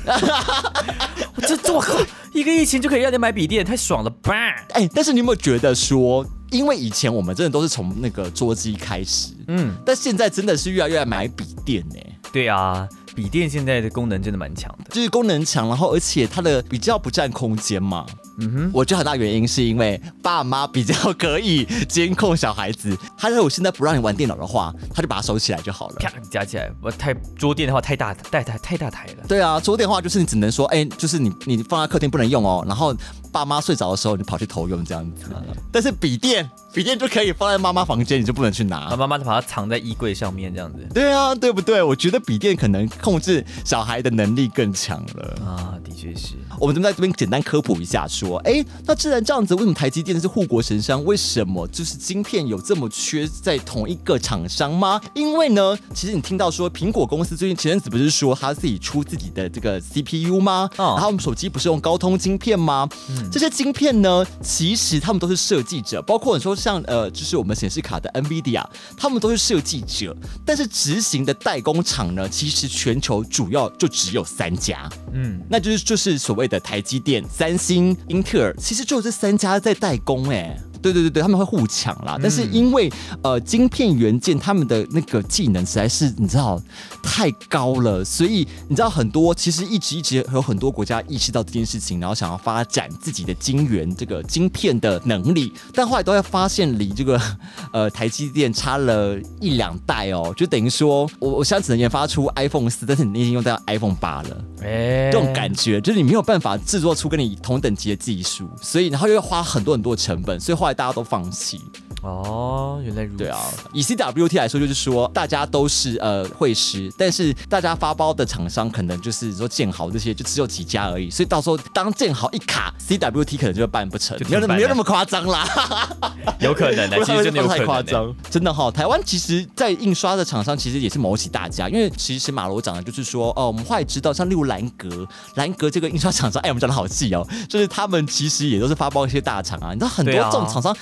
这这我靠，一个疫情就可以让你买笔电，太爽了吧？哎，但是你有没有觉得说？因为以前我们真的都是从那个桌机开始，嗯，但现在真的是越来越买笔电呢。对啊，笔电现在的功能真的蛮强的，就是功能强，然后而且它的比较不占空间嘛。嗯哼，我觉得很大原因是因为爸妈比较可以监控小孩子。他如果现在不让你玩电脑的话，他就把它收起来就好了。夹起来，我太桌垫的话太大，太太太大台了。对啊，桌垫的话就是你只能说，哎，就是你你放在客厅不能用哦。然后爸妈睡着的时候，你跑去偷用这样子。但是笔电，笔电就可以放在妈妈房间，你就不能去拿。妈妈就把它藏在衣柜上面这样子。对啊，对不对？我觉得笔电可能控制小孩的能力更强了啊，的确是。我们就在这边简单科普一下，说，哎，那既然这样子，为什么台积电是护国神山？为什么就是晶片有这么缺在同一个厂商吗？因为呢，其实你听到说苹果公司最近前阵子不是说他自己出自己的这个 CPU 吗？然后我们手机不是用高通晶片吗？嗯这些晶片呢，其实他们都是设计者，包括你说像呃，就是我们显示卡的 NVIDIA，他们都是设计者，但是执行的代工厂呢，其实全球主要就只有三家，嗯，那就是就是所谓。的台积电、三星、英特尔，其实就这三家在代工，哎。对对对对，他们会互抢啦。但是因为呃，晶片元件他们的那个技能实在是你知道太高了，所以你知道很多其实一直一直有很多国家意识到这件事情，然后想要发展自己的晶圆这个晶片的能力，但后来都会发现离这个 呃台积电差了一两代哦，就等于说我我现在只能研发出 iPhone 四，但是你已经用到 iPhone 八了，哎，这种感觉就是你没有办法制作出跟你同等级的技术，所以然后又要花很多很多成本，所以大家都放弃。哦，原来如此。对啊，以 CWT 来说，就是说大家都是呃会师，但是大家发包的厂商可能就是说建豪这些就只有几家而已，所以到时候当建豪一卡，CWT 可能就会办不成没有没有那么夸张啦。有可能的，其实真的有太。夸张，真的哈、台湾其实，在印刷的厂商其实也是某起大家，因为其实马罗讲的就是说，哦，我们后来知道，像例如兰格，兰格这个印刷厂商，哎，我们讲的好细哦，就是他们其实也都是发包一些大厂啊，你知道很多这种厂商。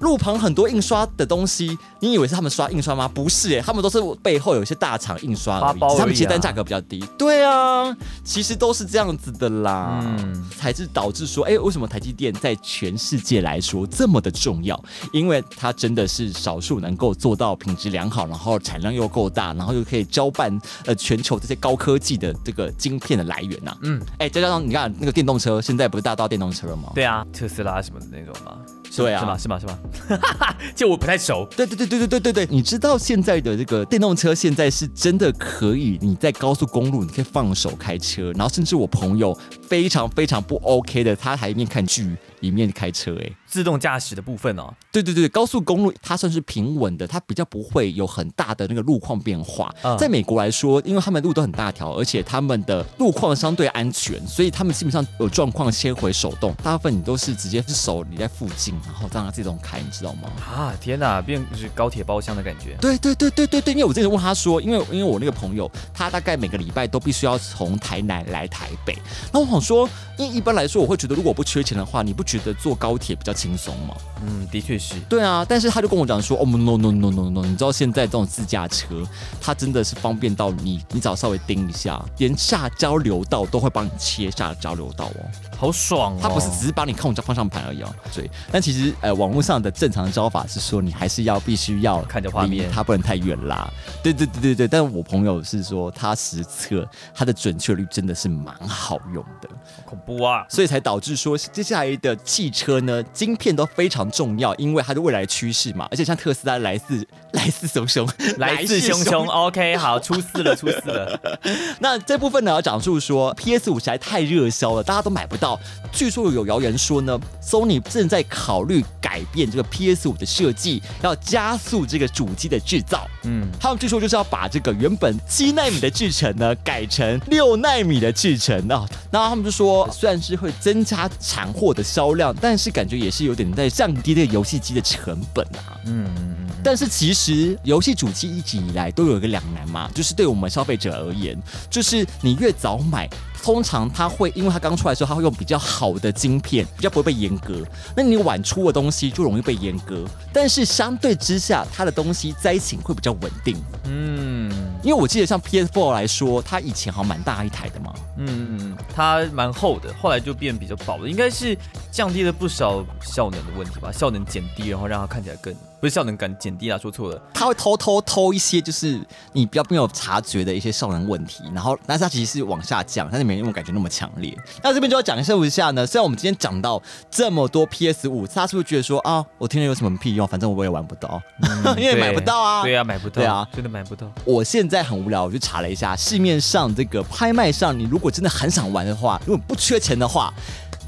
路旁很多印刷的东西，你以为是他们刷印刷吗？不是哎，他们都是背后有一些大厂印刷而已，包而已啊他们接单价格比较低。对啊，其实都是这样子的啦，嗯才是导致说，哎、为什么台积电在全世界来说这么的重要？因为它真的是少数能够做到品质良好，然后产量又够大，然后又可以交办呃全球这些高科技的这个晶片的来源呐、嗯，哎、再加上你看那个电动车，现在不是大家都要电动车了吗？对啊，特斯拉什么的那种吗？是对啊是吗？是吗？是吗？就我不太熟。对对对对对对对对，你知道现在的这个电动车现在是真的可以，你在高速公路你可以放手开车，然后甚至我朋友非常非常不 OK 的，他还一面看剧一面开车、哎。自动驾驶的部分哦，对对对，高速公路它算是平稳的，它比较不会有很大的那个路况变化。嗯在美国来说，因为他们路都很大条，而且他们的路况相对安全，所以他们基本上有状况先回手动，大部分你都是直接是手你在附近，然后让它自动开，你知道吗？啊，天哪，变就是高铁包厢的感觉。对对对对对对，因为我之前问他说，因为因为我那个朋友，他大概每个礼拜都必须要从台南来台北，那我想说，因为一般来说我会觉得，如果不缺钱的话，你不觉得坐高铁比较轻松嘛？嗯，的确是。对啊，但是他就跟我讲说，哦，no no no no no，你知道现在这种自驾车，它真的是方便到你，你只要稍微盯一下，连下交流道都会帮你切下交流道哦。好爽哦！它不是只是帮你控制方向盘而已哦。对，但其实呃，网络上的正常招法是说，你还是要必须要看着画面它不能太远啦。对对对对对，但是我朋友是说，他实测它的准确率真的是蛮好用的。好恐怖啊！所以才导致说接下来的汽车呢，晶片都非常重要，因为它是未来趋势嘛。而且像特斯拉来自 来自熊熊，来势汹汹。OK，好，出事了，出事了。那这部分呢，要讲述说 PS 五实在太热销了，大家都买不到。据说有谣言说呢，Sony 正在考虑改变这个 PS 五的设计，要加速这个主机的制造。嗯，他们据说就是要把这个原本七纳米的制程呢，改成六纳米的制程啊。那他们就说，虽然是会增加产货的销量，但是感觉也是有点在降低这个游戏机的成本啊。嗯嗯嗯，但是其实游戏主机一直以来都有一个两难嘛，就是对我们消费者而言，就是你越早买。通常它会，因为它刚出来的时候，它会用比较好的晶片，比较不会被阉割。那你晚出的东西就容易被阉割，但是相对之下，它的东西灾情会比较稳定。嗯因为我记得像 PS4 来说，它以前好像蛮大一台的嘛。嗯嗯嗯，它蛮厚的，后来就变比较薄了，应该是降低了不少效能的问题吧，效能减低，然后让它看起来更不是效能感减低啊，说错了。他会偷偷偷一些，就是你比较没有察觉的一些效能问题，然后但是它其实是往下降，但是没那种感觉那么强烈。那这边就要讲一下呢，虽然我们今天讲到这么多 PS 五，他是不是觉得说啊，我听了有什么屁用？反正我也玩不到，因为买不到啊。对啊，买不到，对啊真的买不到。我现在很无聊，我就查了一下市面上这个拍卖上，你如果真的很想玩的话，如果不缺钱的话。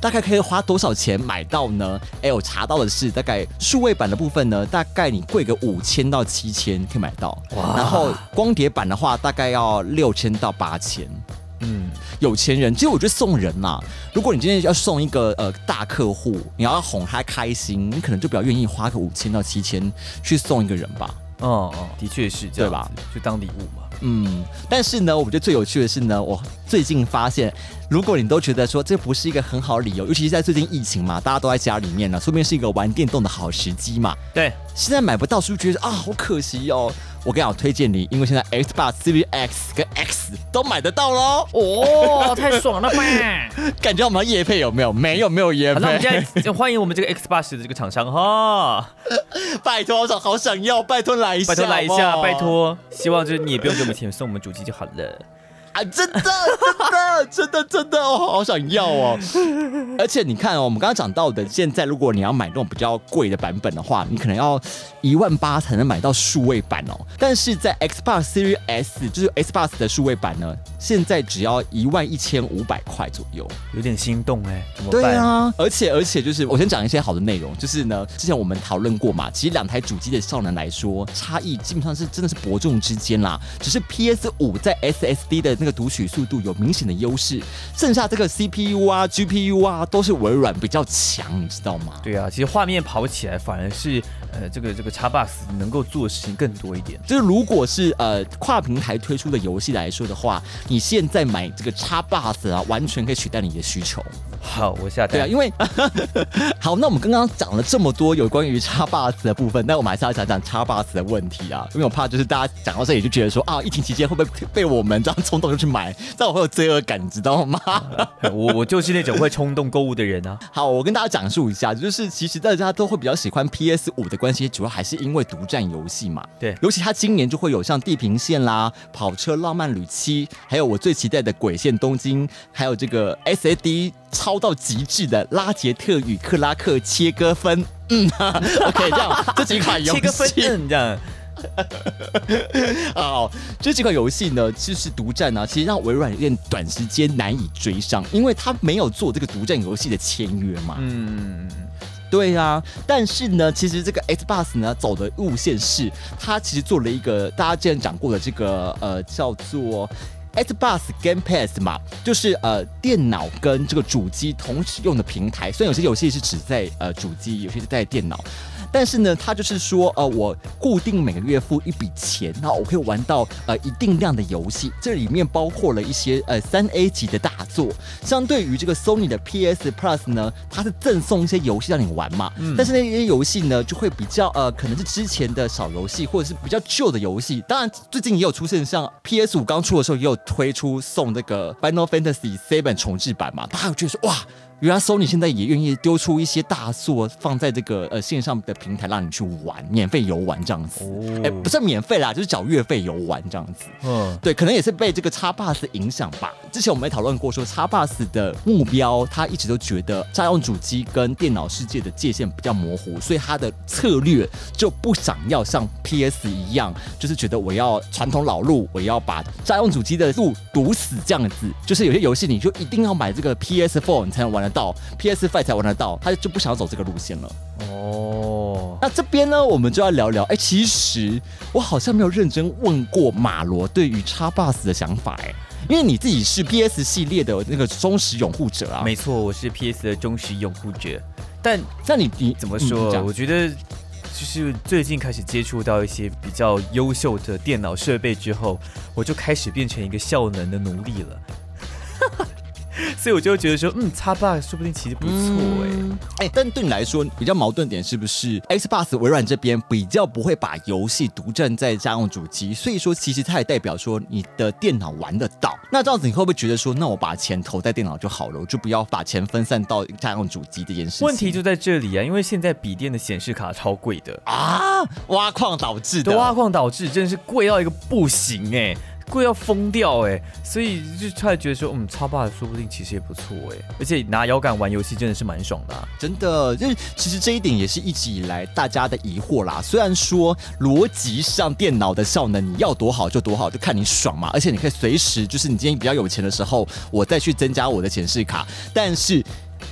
大概可以花多少钱买到呢？哎，我查到的是大概数位版的部分呢，大概你贵个五千到七千可以买到，哇然后光碟版的话大概要六千到八千。嗯，有钱人，其实我觉得送人啦、如果你今天要送一个呃大客户，你要哄他开心，你可能就比较愿意花个五千到七千去送一个人吧。哦哦，的确是这样，对吧？就当礼物嘛。嗯，但是呢，我觉得最有趣的是呢，我最近发现，如果你都觉得说这不是一个很好理由，尤其是在最近疫情嘛，大家都在家里面呢，说不定是一个玩电动的好时机嘛。对，现在买不到，是不是觉得啊好可惜哦？我跟你讲，我推荐你，因为现在 Xbox Series X 跟 X 都买得到喽。哦，太爽了吧！感觉我们要夜配有没有？没有，没有夜配，那我们配。现在欢迎我们这个 X 八十的这个厂商哈，拜托，我好想要，拜托来一下，拜托来一下，拜。托，希望就是你也不用给我们钱，送我们主机就好了。啊，真的，真的，真的，真的，我好想要哦！而且你看哦，我们刚刚讲到的，现在如果你要买那种比较贵的版本的话，你可能要一万八才能买到数位版哦。但是在 Xbox Series S，就是 Xbox 的数位版呢，现在只要一万一千五百块左右。有点心动哎，怎么办？对啊，而且而且就是我先讲一些好的内容，就是呢，之前我们讨论过嘛，其实两台主机的效能来说，差异基本上是真的是伯仲之间啦。只是 PS 五在 SSD 的那个读取速度有明显的优势，剩下这个 CPU 啊、GPU 啊都是微软比较强，你知道吗？对啊，其实画面跑起来反而是呃这个这个 Xbox 能够做的事情更多一点。就是如果是呃跨平台推出的游戏来说的话，你现在买这个叉 box 啊，完全可以取代你的需求。好，我下单。对啊，因为 好，那我们刚刚讲了这么多有关于叉 box 的部分，那我们还是要讲讲叉 box 的问题啊，因为我怕就是大家讲到这里就觉得说啊，疫情期间会不会被我们这样冲动就去买，这样我会有罪恶感，你知道吗？我我就是那种会冲动购物的人啊。好，我跟大家讲述一下，就是其实大家都会比较喜欢 PS 五的关系，主要还是因为独占游戏嘛。对，尤其他今年就会有像《地平线》啦、《跑车浪漫旅七》，还有我最期待的《鬼线东京》，还有这个 SAD 超到极致的《拉杰特与克拉克切割分》。嗯，OK，这样这几款游戏切割分这样。哦，这几款游戏呢，其实是独占啊，其实让微软有点短时间难以追上，因为它没有做这个独占游戏的签约嘛。嗯，对啊。但是呢，其实这个 Xbox 呢走的路线是，它其实做了一个大家之前讲过的这个呃叫做 Xbox Game Pass 嘛，就是呃电脑跟这个主机同时用的平台。虽然有些游戏是只在呃主机，有些是在电脑。但是呢，他就是说，呃，我固定每个月付一笔钱，那我可以玩到呃一定量的游戏，这里面包括了一些呃三 A 级的大作。相对于这个 Sony 的 PS Plus 呢，它是赠送一些游戏让你玩嘛，但是那些游戏呢，就会比较呃可能是之前的小游戏，或者是比较旧的游戏。当然，最近也有出现像 PS 五刚出的时候，也有推出送这个 Final Fantasy Seven 重置版嘛，大家觉得说哇。原来 Sony 现在也愿意丢出一些大作放在这个呃线上的平台让你去玩，免费游玩这样子。哎，不是免费啦，就是缴月费游玩这样子。嗯，对，可能也是被这个叉 bus 影响吧。之前我们也讨论过，说叉 bus 的目标，他一直都觉得家用主机跟电脑世界的界限比较模糊，所以他的策略就不想要像 PS 一样，就是觉得我要传统老路，我要把家用主机的路堵死这样子。就是有些游戏你就一定要买这个 PS Four 你才能玩。到 PS Five 才玩得到，他就不想要走这个路线了。哦，那这边呢，我们就要聊聊。哎，其实我好像没有认真问过马罗对于叉 bus 的想法。哎，因为你自己是 PS 系列的那个忠实拥护者啊。没错，我是 PS 的忠实拥护者。但那你你怎么说？我觉得就是最近开始接触到一些比较优秀的电脑设备之后，我就开始变成一个效能的奴隶了。所以我就觉得说，嗯，叉 box 说不定其实不错哎，哎，但对你来说比较矛盾点是不是？Xbox 微软这边比较不会把游戏独占在家用主机，所以说其实它也代表说你的电脑玩得到。那这样子你会不会觉得说，那我把钱投在电脑就好了，我就不要把钱分散到家用主机这件事？问题就在这里啊，因为现在笔电的显示卡超贵的啊，挖矿导致的，挖矿导致真的是贵到一个不行哎。贵要疯掉哎，所以就突然觉得说，嗯，超霸说不定其实也不错哎，而且拿摇杆玩游戏真的是蛮爽的，真的。就其实这一点也是一直以来大家的疑惑啦。虽然说逻辑上电脑的效能你要多好就多好，就看你爽嘛。而且你可以随时就是你今天比较有钱的时候，我再去增加我的显示卡。但是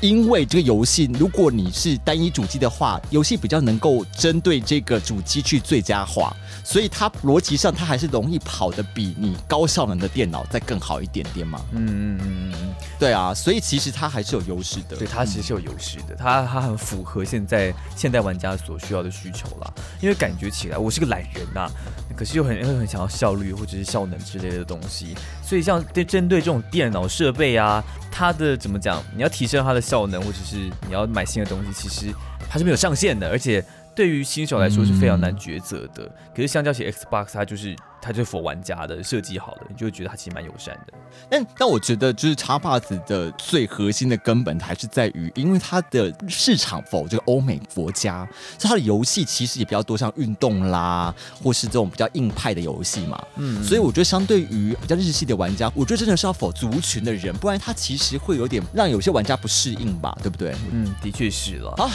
因为这个游戏，如果你是单一主机的话，游戏比较能够针对这个主机去最佳化。所以它逻辑上，它还是容易跑的比你高效能的电脑再更好一点点嘛。嗯嗯嗯嗯，对啊，所以其实它还是有优势的。对，它其实是有优势的，它它很符合现在现代玩家所需要的需求啦。因为感觉起来我是个懒人呐，可是又很又很想要效率或者是效能之类的东西。所以像对针对这种电脑设备啊，它的怎么讲？你要提升它的效能，或者是你要买新的东西，其实它是没有上限的，而且。对于新手来说是非常难抉择的。可是相较起 Xbox，它就是它就是否玩家的设计好的，你就会觉得它其实蛮友善的。但但我觉得就是叉 box 的最核心的根本还是在于，因为它的市场否这个欧美国家，所以它的游戏其实也比较多，像运动啦，或是这种比较硬派的游戏嘛。嗯，所以我觉得相对于比较日系的玩家，我觉得真的是要否族群的人，不然它其实会有点让有些玩家不适应吧，对不对？嗯，的确是了。啊，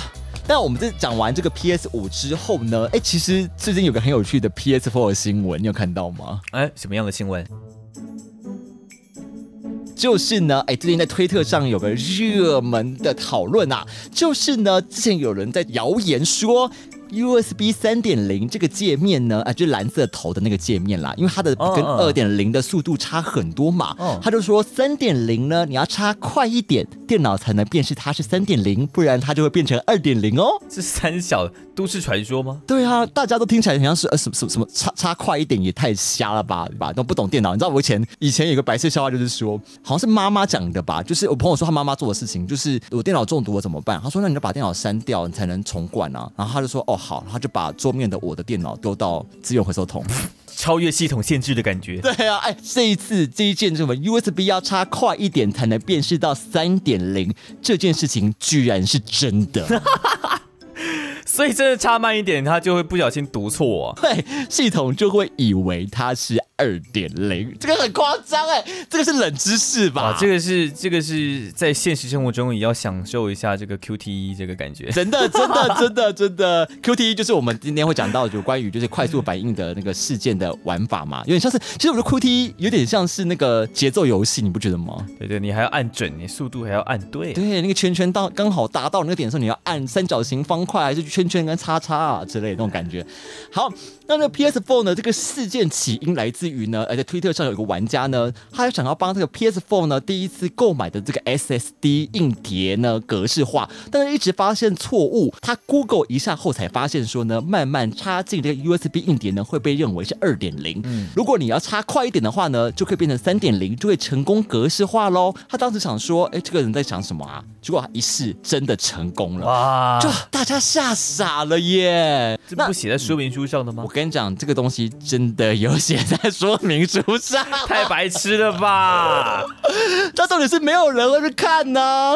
那我们这讲完这个 PS 五之后呢，哎，其实最近有个很有趣的 PS Four 的新闻，你有看到吗？哎，什么样的新闻？就是呢，哎，最近在推特上有个热门的讨论啊，就是呢，之前有人在谣言说。USB 三点零这个界面呢，啊，就是蓝色头的那个界面啦，因为它的跟二点零的速度差很多嘛，他就说三点零呢，你要插快一点，电脑才能辨识它是三点零，不然它就会变成二点零哦。是三小都市传说吗？对啊，大家都听起来好像是呃什么什么什么插插快一点也太瞎了吧，对吧？都不懂电脑。你知道我以前以前有个白色笑话，就是说好像是妈妈讲的吧，就是我朋友说他妈妈做的事情，就是我电脑中毒了怎么办？他说那你就把电脑删掉，你才能重灌啊。然后他就说哦。好，他就把桌面的我的电脑丢到资源回收桶，超越系统限制的感觉。对啊，哎，这一次这一件什么 USB 要插快一点才能辨识到三点零这件事情，居然是真的。所以真的插慢一点，他就会不小心读错，对，系统就会以为它是。二点零，这个很夸张哎，这个是冷知识吧？这个是这个是在现实生活中也要享受一下这个 QTE 这个感觉。真的真的真的真的 QTE 就是我们今天会讲到有关于就是快速反应的那个事件的玩法嘛，有点像是，其实我觉得 QTE 有点像是那个节奏游戏，你不觉得吗？对对，你还要按准，你速度还要按对。对，那个圈圈到刚好达到那个点的时候，你要按三角形、方块还是圈圈跟叉叉啊之类的那种感觉。好，那那 PS4 呢？这个事件起因来自于呢，而在推特上有一个玩家呢，他想要帮这个 PS4 呢第一次购买的这个 SSD 硬碟呢格式化，但是一直发现错误。他 Google 一下后才发现说呢，慢慢插进这个 USB 硬碟呢会被认为是二点零。嗯，如果你要插快一点的话呢，就可以变成三点零，就会成功格式化喽。他当时想说，哎，这个人在想什么啊？结果一试真的成功了，哇！就大家吓傻了耶！这不写在说明书上的吗？我跟你讲，这个东西真的有写在说明。书上 太白痴了吧？那到底是没有人会去看呢？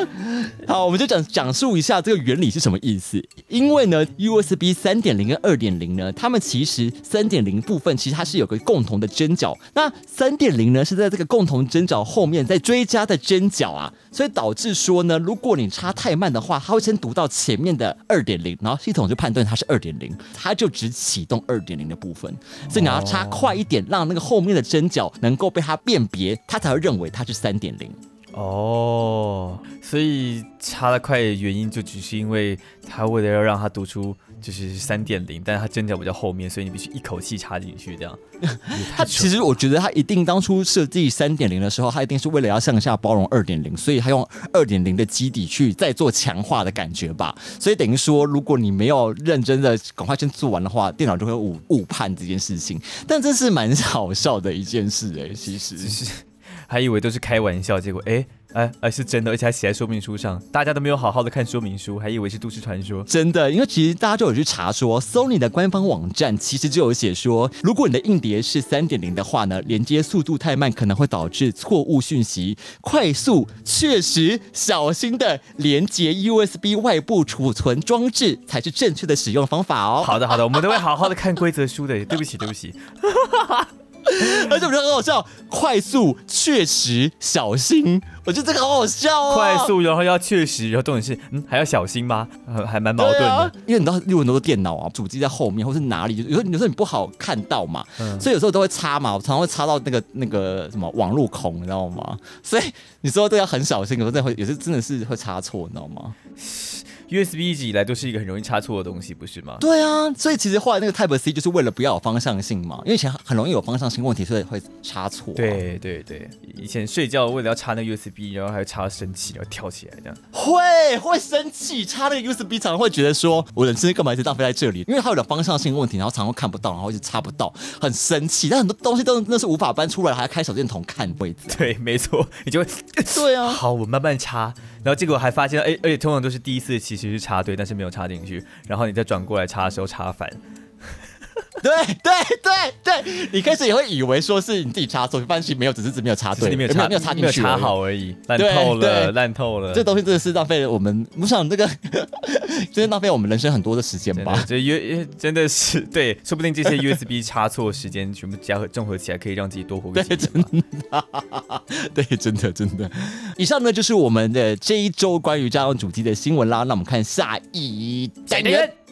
好，我们就讲讲述一下这个原理是什么意思。因为呢，USB 三点零跟二点零呢，它们其实三点零部分其实它是有个共同的针脚，那三点零呢是在这个共同针脚后面再追加的针脚啊，所以导致说呢，如果你插太慢的话，它会先读到前面的二点零，然后系统就判断它是二点零，它就只启动二点零的部分，所以你要插快一点，让那个后面的针脚能够被它辨别，它才会认为它是三点零。哦，所以插的快的原因就只是因为它为了要让它读出就是三点零，但是它针脚比较后面，所以你必须一口气插进去这样。它其实我觉得它一定当初设计三点零的时候，它一定是为了要向下包容二点零，所以它用二点零的基底去再做强化的感觉吧。所以等于说，如果你没有认真的赶快先做完的话，电脑就会误误判这件事情。但这是蛮好笑的一件事哎，其实是。还以为都是开玩笑，结果哎哎哎是真的，而且还写在说明书上，大家都没有好好的看说明书，还以为是都市传说。真的，因为其实大家就有去查说，Sony 的官方网站其实就有写说，如果你的硬碟是三点零的话呢，连接速度太慢可能会导致错误讯息。快速确实小心的连接 USB 外部储存装置才是正确的使用方法哦。好的好的，我们都会好好的看规则书的。对不起对不起。而且我觉得很好笑，快速、确实、小心，我觉得这个好好笑哦。快速，然后要确实，然后重点是，嗯，还要小心吗？还蛮矛盾的。因为你知道，有很多电脑啊，主机在后面，或是哪里，有时候有时候你不好看到嘛，所以有时候都会插嘛，我常常会插到那个那个什么网路孔，你知道吗？所以你说都要很小心，有时候真的会，有时真的是会插错，你知道吗？USB 一直以来都是一个很容易插错的东西，不是吗？对啊，所以其实后来那个 Type C 就是为了不要有方向性嘛，因为以前很容易有方向性问题，所以会插错。对对对，以前睡觉为了要插那个 USB，然后还要插生气，然后跳起来这样。会会生气，插那个 USB 常常会觉得说，我人生干嘛一直浪费在这里？因为它有点方向性问题，然后常常看不到，然后一直插不到，很生气。但很多东西都那是无法搬出来，还要开手电筒看位置。对，没错，你就会对啊。好，我慢慢插，然后结果还发现，哎，而且通常都是第一次，其实。其实插队，但是没有插进去，然后你再转过来插的时候插反。对对对对，你开始也会以为说是你自己插错，发现其实没有，只是只没有插对，没有插没有插进去，插。好而已，烂透了，烂透了。这东西真的是浪费了我们，我想这个真的浪费我们人生很多的时间吧。这 U 真的是对，说不定这些 USB 插错时间全部加合综合起来，可以让自己多活个对，几真年 对，真的，真的。以上呢就是我们的这一周关于家用主机的新闻啦。那我们看下一单元。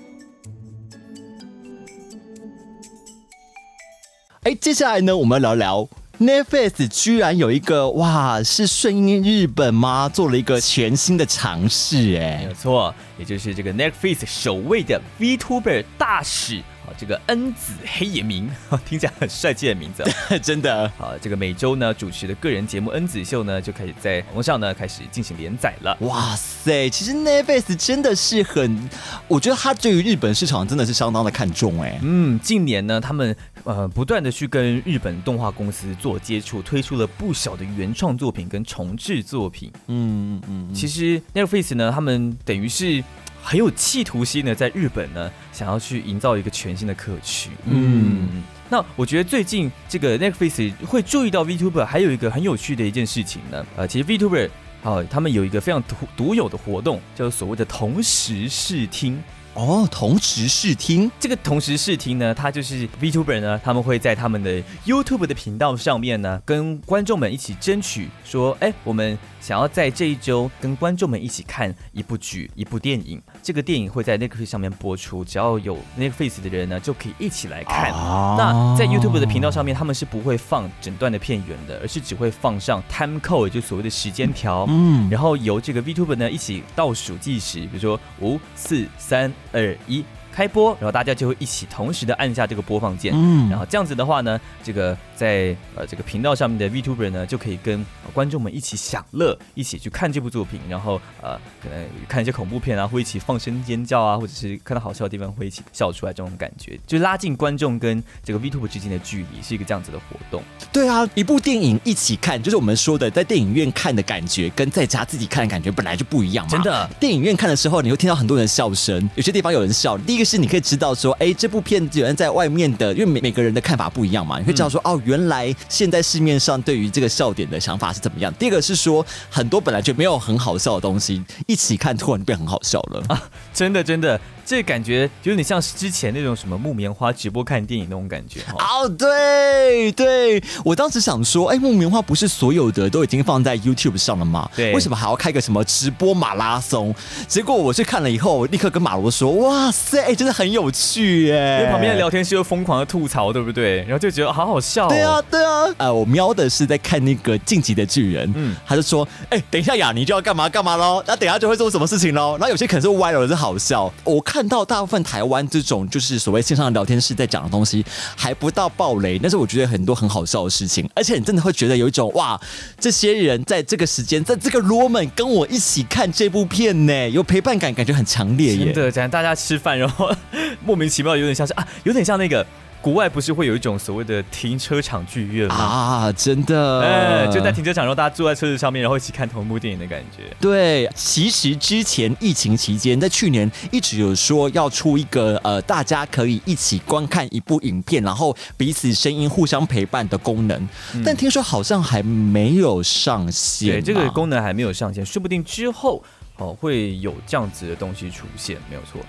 哎，接下来呢，我们要聊聊 Netflix 居然有一个哇，是顺应日本吗？做了一个全新的尝试，没哎有，错，也就是这个 Netflix 首位的 VTuber 大使，这个恩子黑野明，听起来很帅气的名字、哦。真的，好，这个每周呢主持的个人节目《恩子秀》呢，就开始在网络上呢开始进行连载了。哇塞，其实 Netflix 真的是很，我觉得他对于日本市场真的是相当的看重，哎，嗯，近年呢，他们呃不断的去跟日本动画公司做接触，推出了不少的原创作品跟重制作品。嗯嗯嗯，其实 Netflix 呢，他们等于是很有企图心的，在日本呢，想要去营造一个全新的客区。嗯嗯，那我觉得最近这个 Netflix 会注意到 VTuber，还有一个很有趣的一件事情呢。呃，其实 VTuber 哦，他们有一个非常独独有的活动，叫做所谓的同时视听。哦，同时试听，这个同时试听呢，它就是 VTuber 呢，他们会在他们的 YouTube 的频道上面呢，跟观众们一起争取说，哎，我们想要在这一周跟观众们一起看一部剧、一部电影。这个电影会在 Netflix 上面播出，只要有 Netflix 的人呢，就可以一起来看。啊那在 YouTube 的频道上面，他们是不会放整段的片源的，而是只会放上 time code，就所谓的时间条。嗯，然后由这个 VTuber 呢一起倒数计时，比如说五四三二一。开播，然后大家就会一起同时的按下这个播放键。嗯然后这样子的话呢，这个在呃这个频道上面的 VTuber 呢，就可以跟、呃观众们一起享乐，一起去看这部作品，然后呃可能看一些恐怖片啊，会一起放声尖叫啊，或者是看到好笑的地方会一起笑出来，这种感觉就拉近观众跟这个 VTuber 之间的距离，是一个这样子的活动。对啊，一部电影一起看，就是我们说的在电影院看的感觉，跟在家自己看的感觉本来就不一样嘛。真的电影院看的时候，你会听到很多人的笑声，有些地方有人笑。第一个是你可以知道说，哎，这部片子有人在外面的，因为每每个人的看法不一样嘛，你会知道说，哦，原来现在市面上对于这个笑点的想法是怎么样。第一个是说，很多本来就没有很好笑的东西，一起看突然变很好笑了。真 的真的，这感觉有点像是之前那种什么木棉花直播看电影那种感觉哈。哦，对对，我当时想说，哎，木棉花不是所有的都已经放在 YouTube 上了吗？对为什么还要开个什么直播马拉松？结果我去看了以后，我立刻跟马罗说，哇塞，哎真的很有趣耶！因为旁边的聊天室又疯狂的吐槽，对不对？然后就觉得好好笑、哦。对啊，，对啊，呃，我瞄的是在看那个《晋级的巨人》，嗯嗯，他就说，哎、等一下雅尼就要干嘛干嘛喽，那等一下就会做什么事情喽，然后有些可能是歪了，是好笑。我看看到大部分台湾这种就是所谓线上聊天室在讲的东西，还不到暴雷，但是我觉得很多很好笑的事情，而且你真的会觉得有一种哇，这些人在这个时间，在这个 moment 跟我一起看这部片呢，有陪伴感，感觉很强烈耶。真的，讲大家吃饭，然后 莫名其妙有点像是啊，有点像那个国外不是会有一种所谓的停车场剧院吗？啊，真的，哎、就在停车场，然后大家坐在车子上面，然后一起看同一部电影的感觉。对，其实之前疫情期间，在去年一直有说要出一个呃，大家可以一起观看一部影片，然后彼此声音互相陪伴的功能，但听说好像还没有上线。对，这个功能还没有上线，说不定之后哦会有这样子的东西出现，没有错。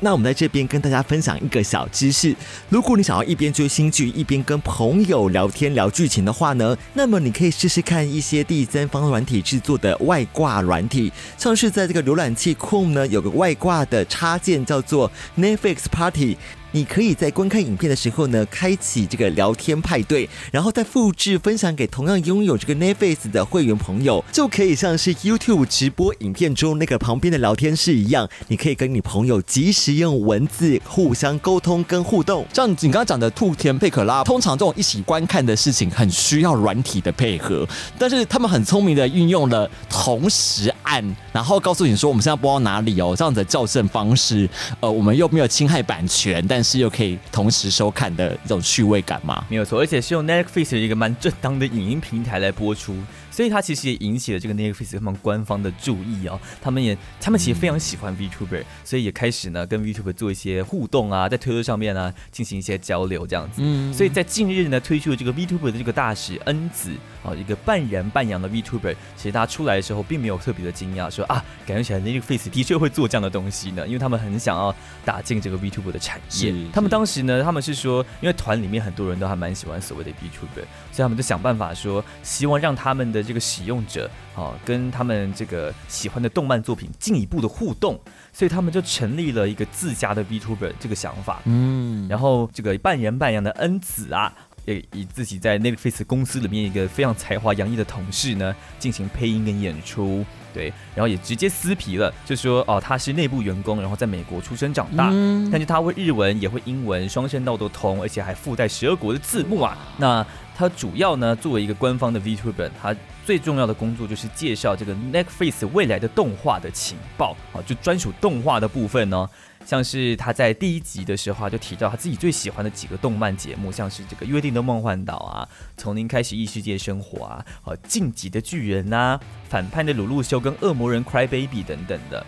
那我们在这边跟大家分享一个小知识：如果你想要一边追新剧一边跟朋友聊天聊剧情的话呢，那么你可以试试看一些第三方软体制作的外挂软体，像是在这个浏览器 Chrome 呢有个外挂的插件叫做 Netflix Party。你可以在观看影片的时候呢，开启这个聊天派对，然后再复制分享给同样拥有这个 Netflix 的会员朋友，就可以像是 YouTube 直播影片中那个旁边的聊天室一样，你可以跟你朋友及时用文字互相沟通跟互动。像你刚刚讲的兔田佩可拉，通常这种一起观看的事情很需要软体的配合，但是他们很聪明的运用了同时按，然后告诉你说我们现在播到哪里哦，这样子的校正方式，呃，我们又没有侵害版权，但但是又可以同时收看的这种趣味感嘛。没有错，而且是用 Netflix 一个蛮正当的影音平台来播出，所以它其实也引起了这个 Netflix 他们官方的注意哦。他们也他们其实非常喜欢 VTuber，所以也开始呢跟 VTuber 做一些互动啊，在推特上面呢进行一些交流这样子。嗯，所以在近日呢推出了这个 VTuber 的这个大使恩子哦，一个半人半羊的 VTuber，其实他出来的时候并没有特别的惊讶，说啊，感觉起来 Netflix 的确会做这样的东西呢，因为他们很想要打进这个 VTuber 的产业。他们当时呢，他们是说，因为团里面很多人都还蛮喜欢所谓的 VTuber，所以他们就想办法说，希望让他们的这个使用者啊，跟他们这个喜欢的动漫作品进一步的互动，所以他们就成立了一个自家的 VTuber 这个想法。嗯，然后这个半人半羊的恩子啊。也以自己在 Netflix 公司里面一个非常才华洋溢的同事呢，进行配音跟演出，对，然后也直接撕皮了，就说哦，他是内部员工，然后在美国出生长大，但是他会日文，也会英文，双声道都通，而且还附带十二国的字幕啊。那他主要呢，作为一个官方的 VTuber，他最重要的工作就是介绍这个 Netflix 未来的动画的情报，啊，就专属动画的部分呢。像是他在第一集的时候就提到他自己最喜欢的几个动漫节目，像是这个《约定的梦幻岛》啊，《从零开始异世界生活》啊，呃，《晋级的巨人》呐，反叛的鲁路修跟恶魔人 Cry Baby 等等的，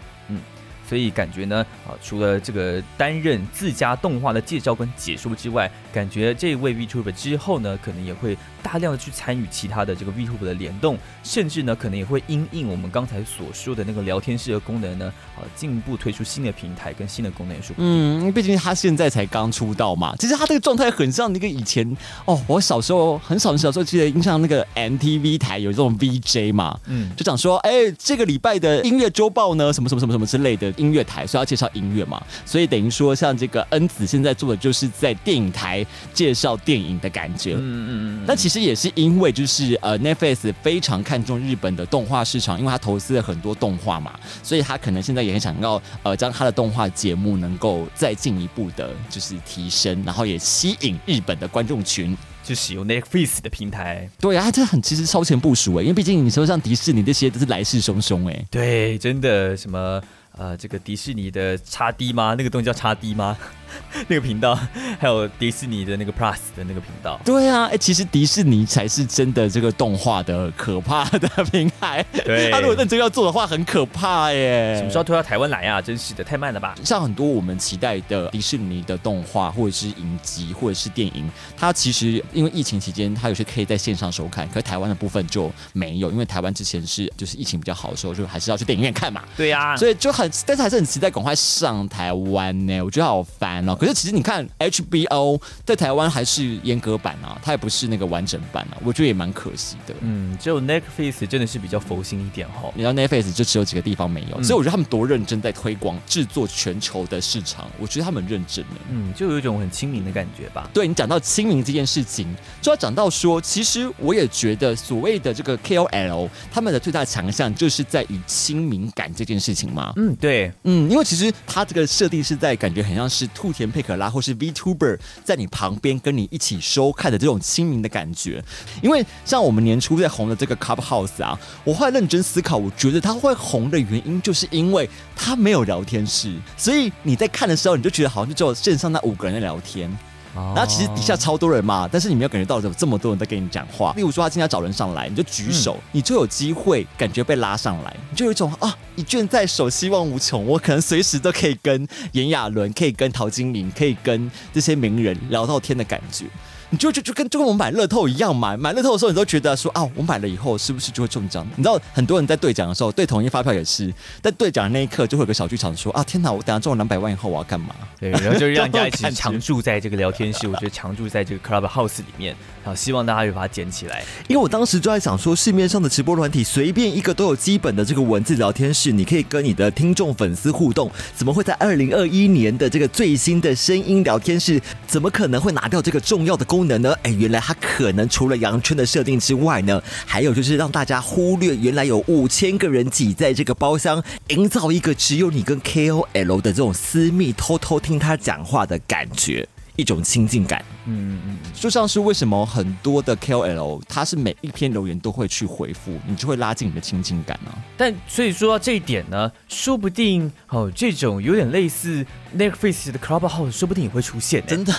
所以感觉呢，啊，除了这个担任自家动画的介绍跟解说之外，感觉这位 VTuber 之后呢，可能也会大量的去参与其他的这个 VTuber 的联动，甚至呢，可能也会因应我们刚才所说的那个聊天室的功能呢，啊，进一步推出新的平台跟新的功能。嗯，毕竟他现在才刚出道嘛，其实他这个状态很像那个以前哦，我小时候很少很小时候记得印象那个 MTV 台有这种 VJ 嘛，嗯，就讲说，哎，这个礼拜的音乐周报呢，什么什么什么什么之类的。音乐台，所以要介绍音乐嘛，所以等于说，像这个恩子现在做的，就是在电影台介绍电影的感觉。嗯嗯嗯。那其实也是因为，就是呃，Netflix 非常看重日本的动画市场，因为他投资了很多动画嘛，所以他可能现在也很想要呃，将他的动画节目能够再进一步的，就是提升，然后也吸引日本的观众群，就使用 Netflix 的平台。对啊，这很其实超前部署哎，因为毕竟你说像迪士尼这些都是来势汹汹哎。对，真的什么。呃，这个迪士尼的叉 D 吗？那个东西叫叉 D 吗？那个频道，还有迪士尼的那个 Plus 的那个频道。对啊，哎，其实迪士尼才是真的这个动画的可怕的平台。对，他如果认真要做的话，很可怕耶。什么时候推到台湾来啊？真是的，太慢了吧？像很多我们期待的迪士尼的动画，或者是影集，或者是电影，它其实因为疫情期间，它有些可以在线上收看，可是台湾的部分就没有，因为台湾之前是就是疫情比较好的时候，就还是要去电影院看嘛。对呀，所以就很，但是还是很期待赶快上台湾呢。我觉得好烦。可是其实你看 HBO 在台湾还是阉割版啊，它也不是那个完整版啊，我觉得也蛮可惜的。嗯，只有 Netflix 真的是比较佛心一点哈。你知道 Netflix 就只有几个地方没有，所以我觉得他们多认真在推广制作全球的市场，我觉得他们认真的。嗯，就有一种很亲民的感觉吧。对你讲到亲民这件事情，就要讲到说，其实我也觉得所谓的这个 KOL 他们的最大强项就是在于亲民感这件事情嘛。嗯，对，嗯，因为其实它这个设定是在感觉很像是兔田佩可拉或是 VTuber 在你旁边跟你一起收看的这种亲民的感觉，因为像我们年初在红的这个 Cup House 啊，我后来认真思考，我觉得它会红的原因，就是因为它没有聊天室，所以你在看的时候，你就觉得好像就只有线上那五个人在聊天。然后其实底下超多人嘛，但是你没有感觉到有这么多人在跟你讲话。例如说他今天要找人上来，你就举手，你就有机会感觉被拉上来，你就有一种啊一卷在手，希望无穷。我可能随时都可以跟炎亚纶，可以跟陶晶莹，可以跟这些名人聊到天的感觉。你就就就跟就跟我们买乐透一样嘛，买乐透的时候你都觉得说啊，我买了以后是不是就会中奖？你知道很多人在兑奖的时候兑同一发票也是，在兑奖的那一刻就会有个小剧场说啊，天哪，我等下中了两百万以后我要干嘛？对，然后就让大家一起 常住在这个聊天室，我觉得常住在这个 club house 里面，然后希望大家会把它捡起来。因为我当时就在想说，市面上的直播软体随便一个都有基本的这个文字聊天室，你可以跟你的听众粉丝互动，怎么会在二零二一年的这个最新的声音聊天室，怎么可能会拿掉这个重要的功能呢？哎，原来。它可能除了羊圈的设定之外呢，还有就是让大家忽略原来有五千个人挤在这个包厢，营造一个只有你跟 KOL 的这种私密，偷偷听他讲话的感觉，一种亲近感。嗯嗯嗯，就像是为什么很多的 KOL 他是每一篇留言都会去回复，你就会拉近你的亲近感啊。但所以说到这一点呢，说不定哦，这种有点类似 Netflix 的 Clubhouse，说不定也会出现。真的。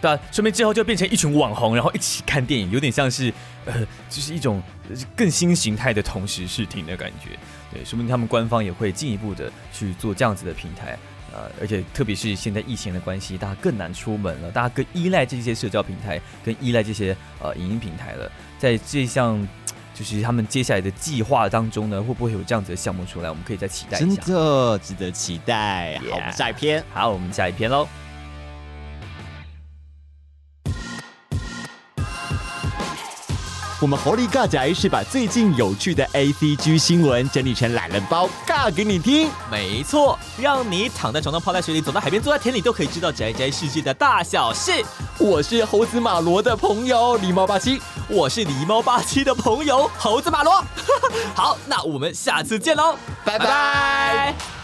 对啊，说明之后就变成一群网红，然后一起看电影，有点像是呃，就是一种呃更新形态的同时视听的感觉。对，说明他们官方也会进一步的去做这样子的平台。呃，而且特别是现在疫情的关系，大家更难出门了，大家更依赖这些社交平台，更依赖这些呃影音平台了。在这项就是他们接下来的计划当中呢，会不会有这样子的项目出来？我们可以再期待一下真。的值得期待。好我们下一篇。好，我们下一篇喽。我们猴力尬宅是把最近有趣的 A C G 新闻整理成懒人包，尬给你听。没错，让你躺在床上、泡在水里、走到海边、坐在田里，都可以知道宅宅世界的大小事。我是猴子马罗的朋友狸猫八七，我是狸猫八七的朋友猴子马罗。好，那我们下次见喽，拜拜拜拜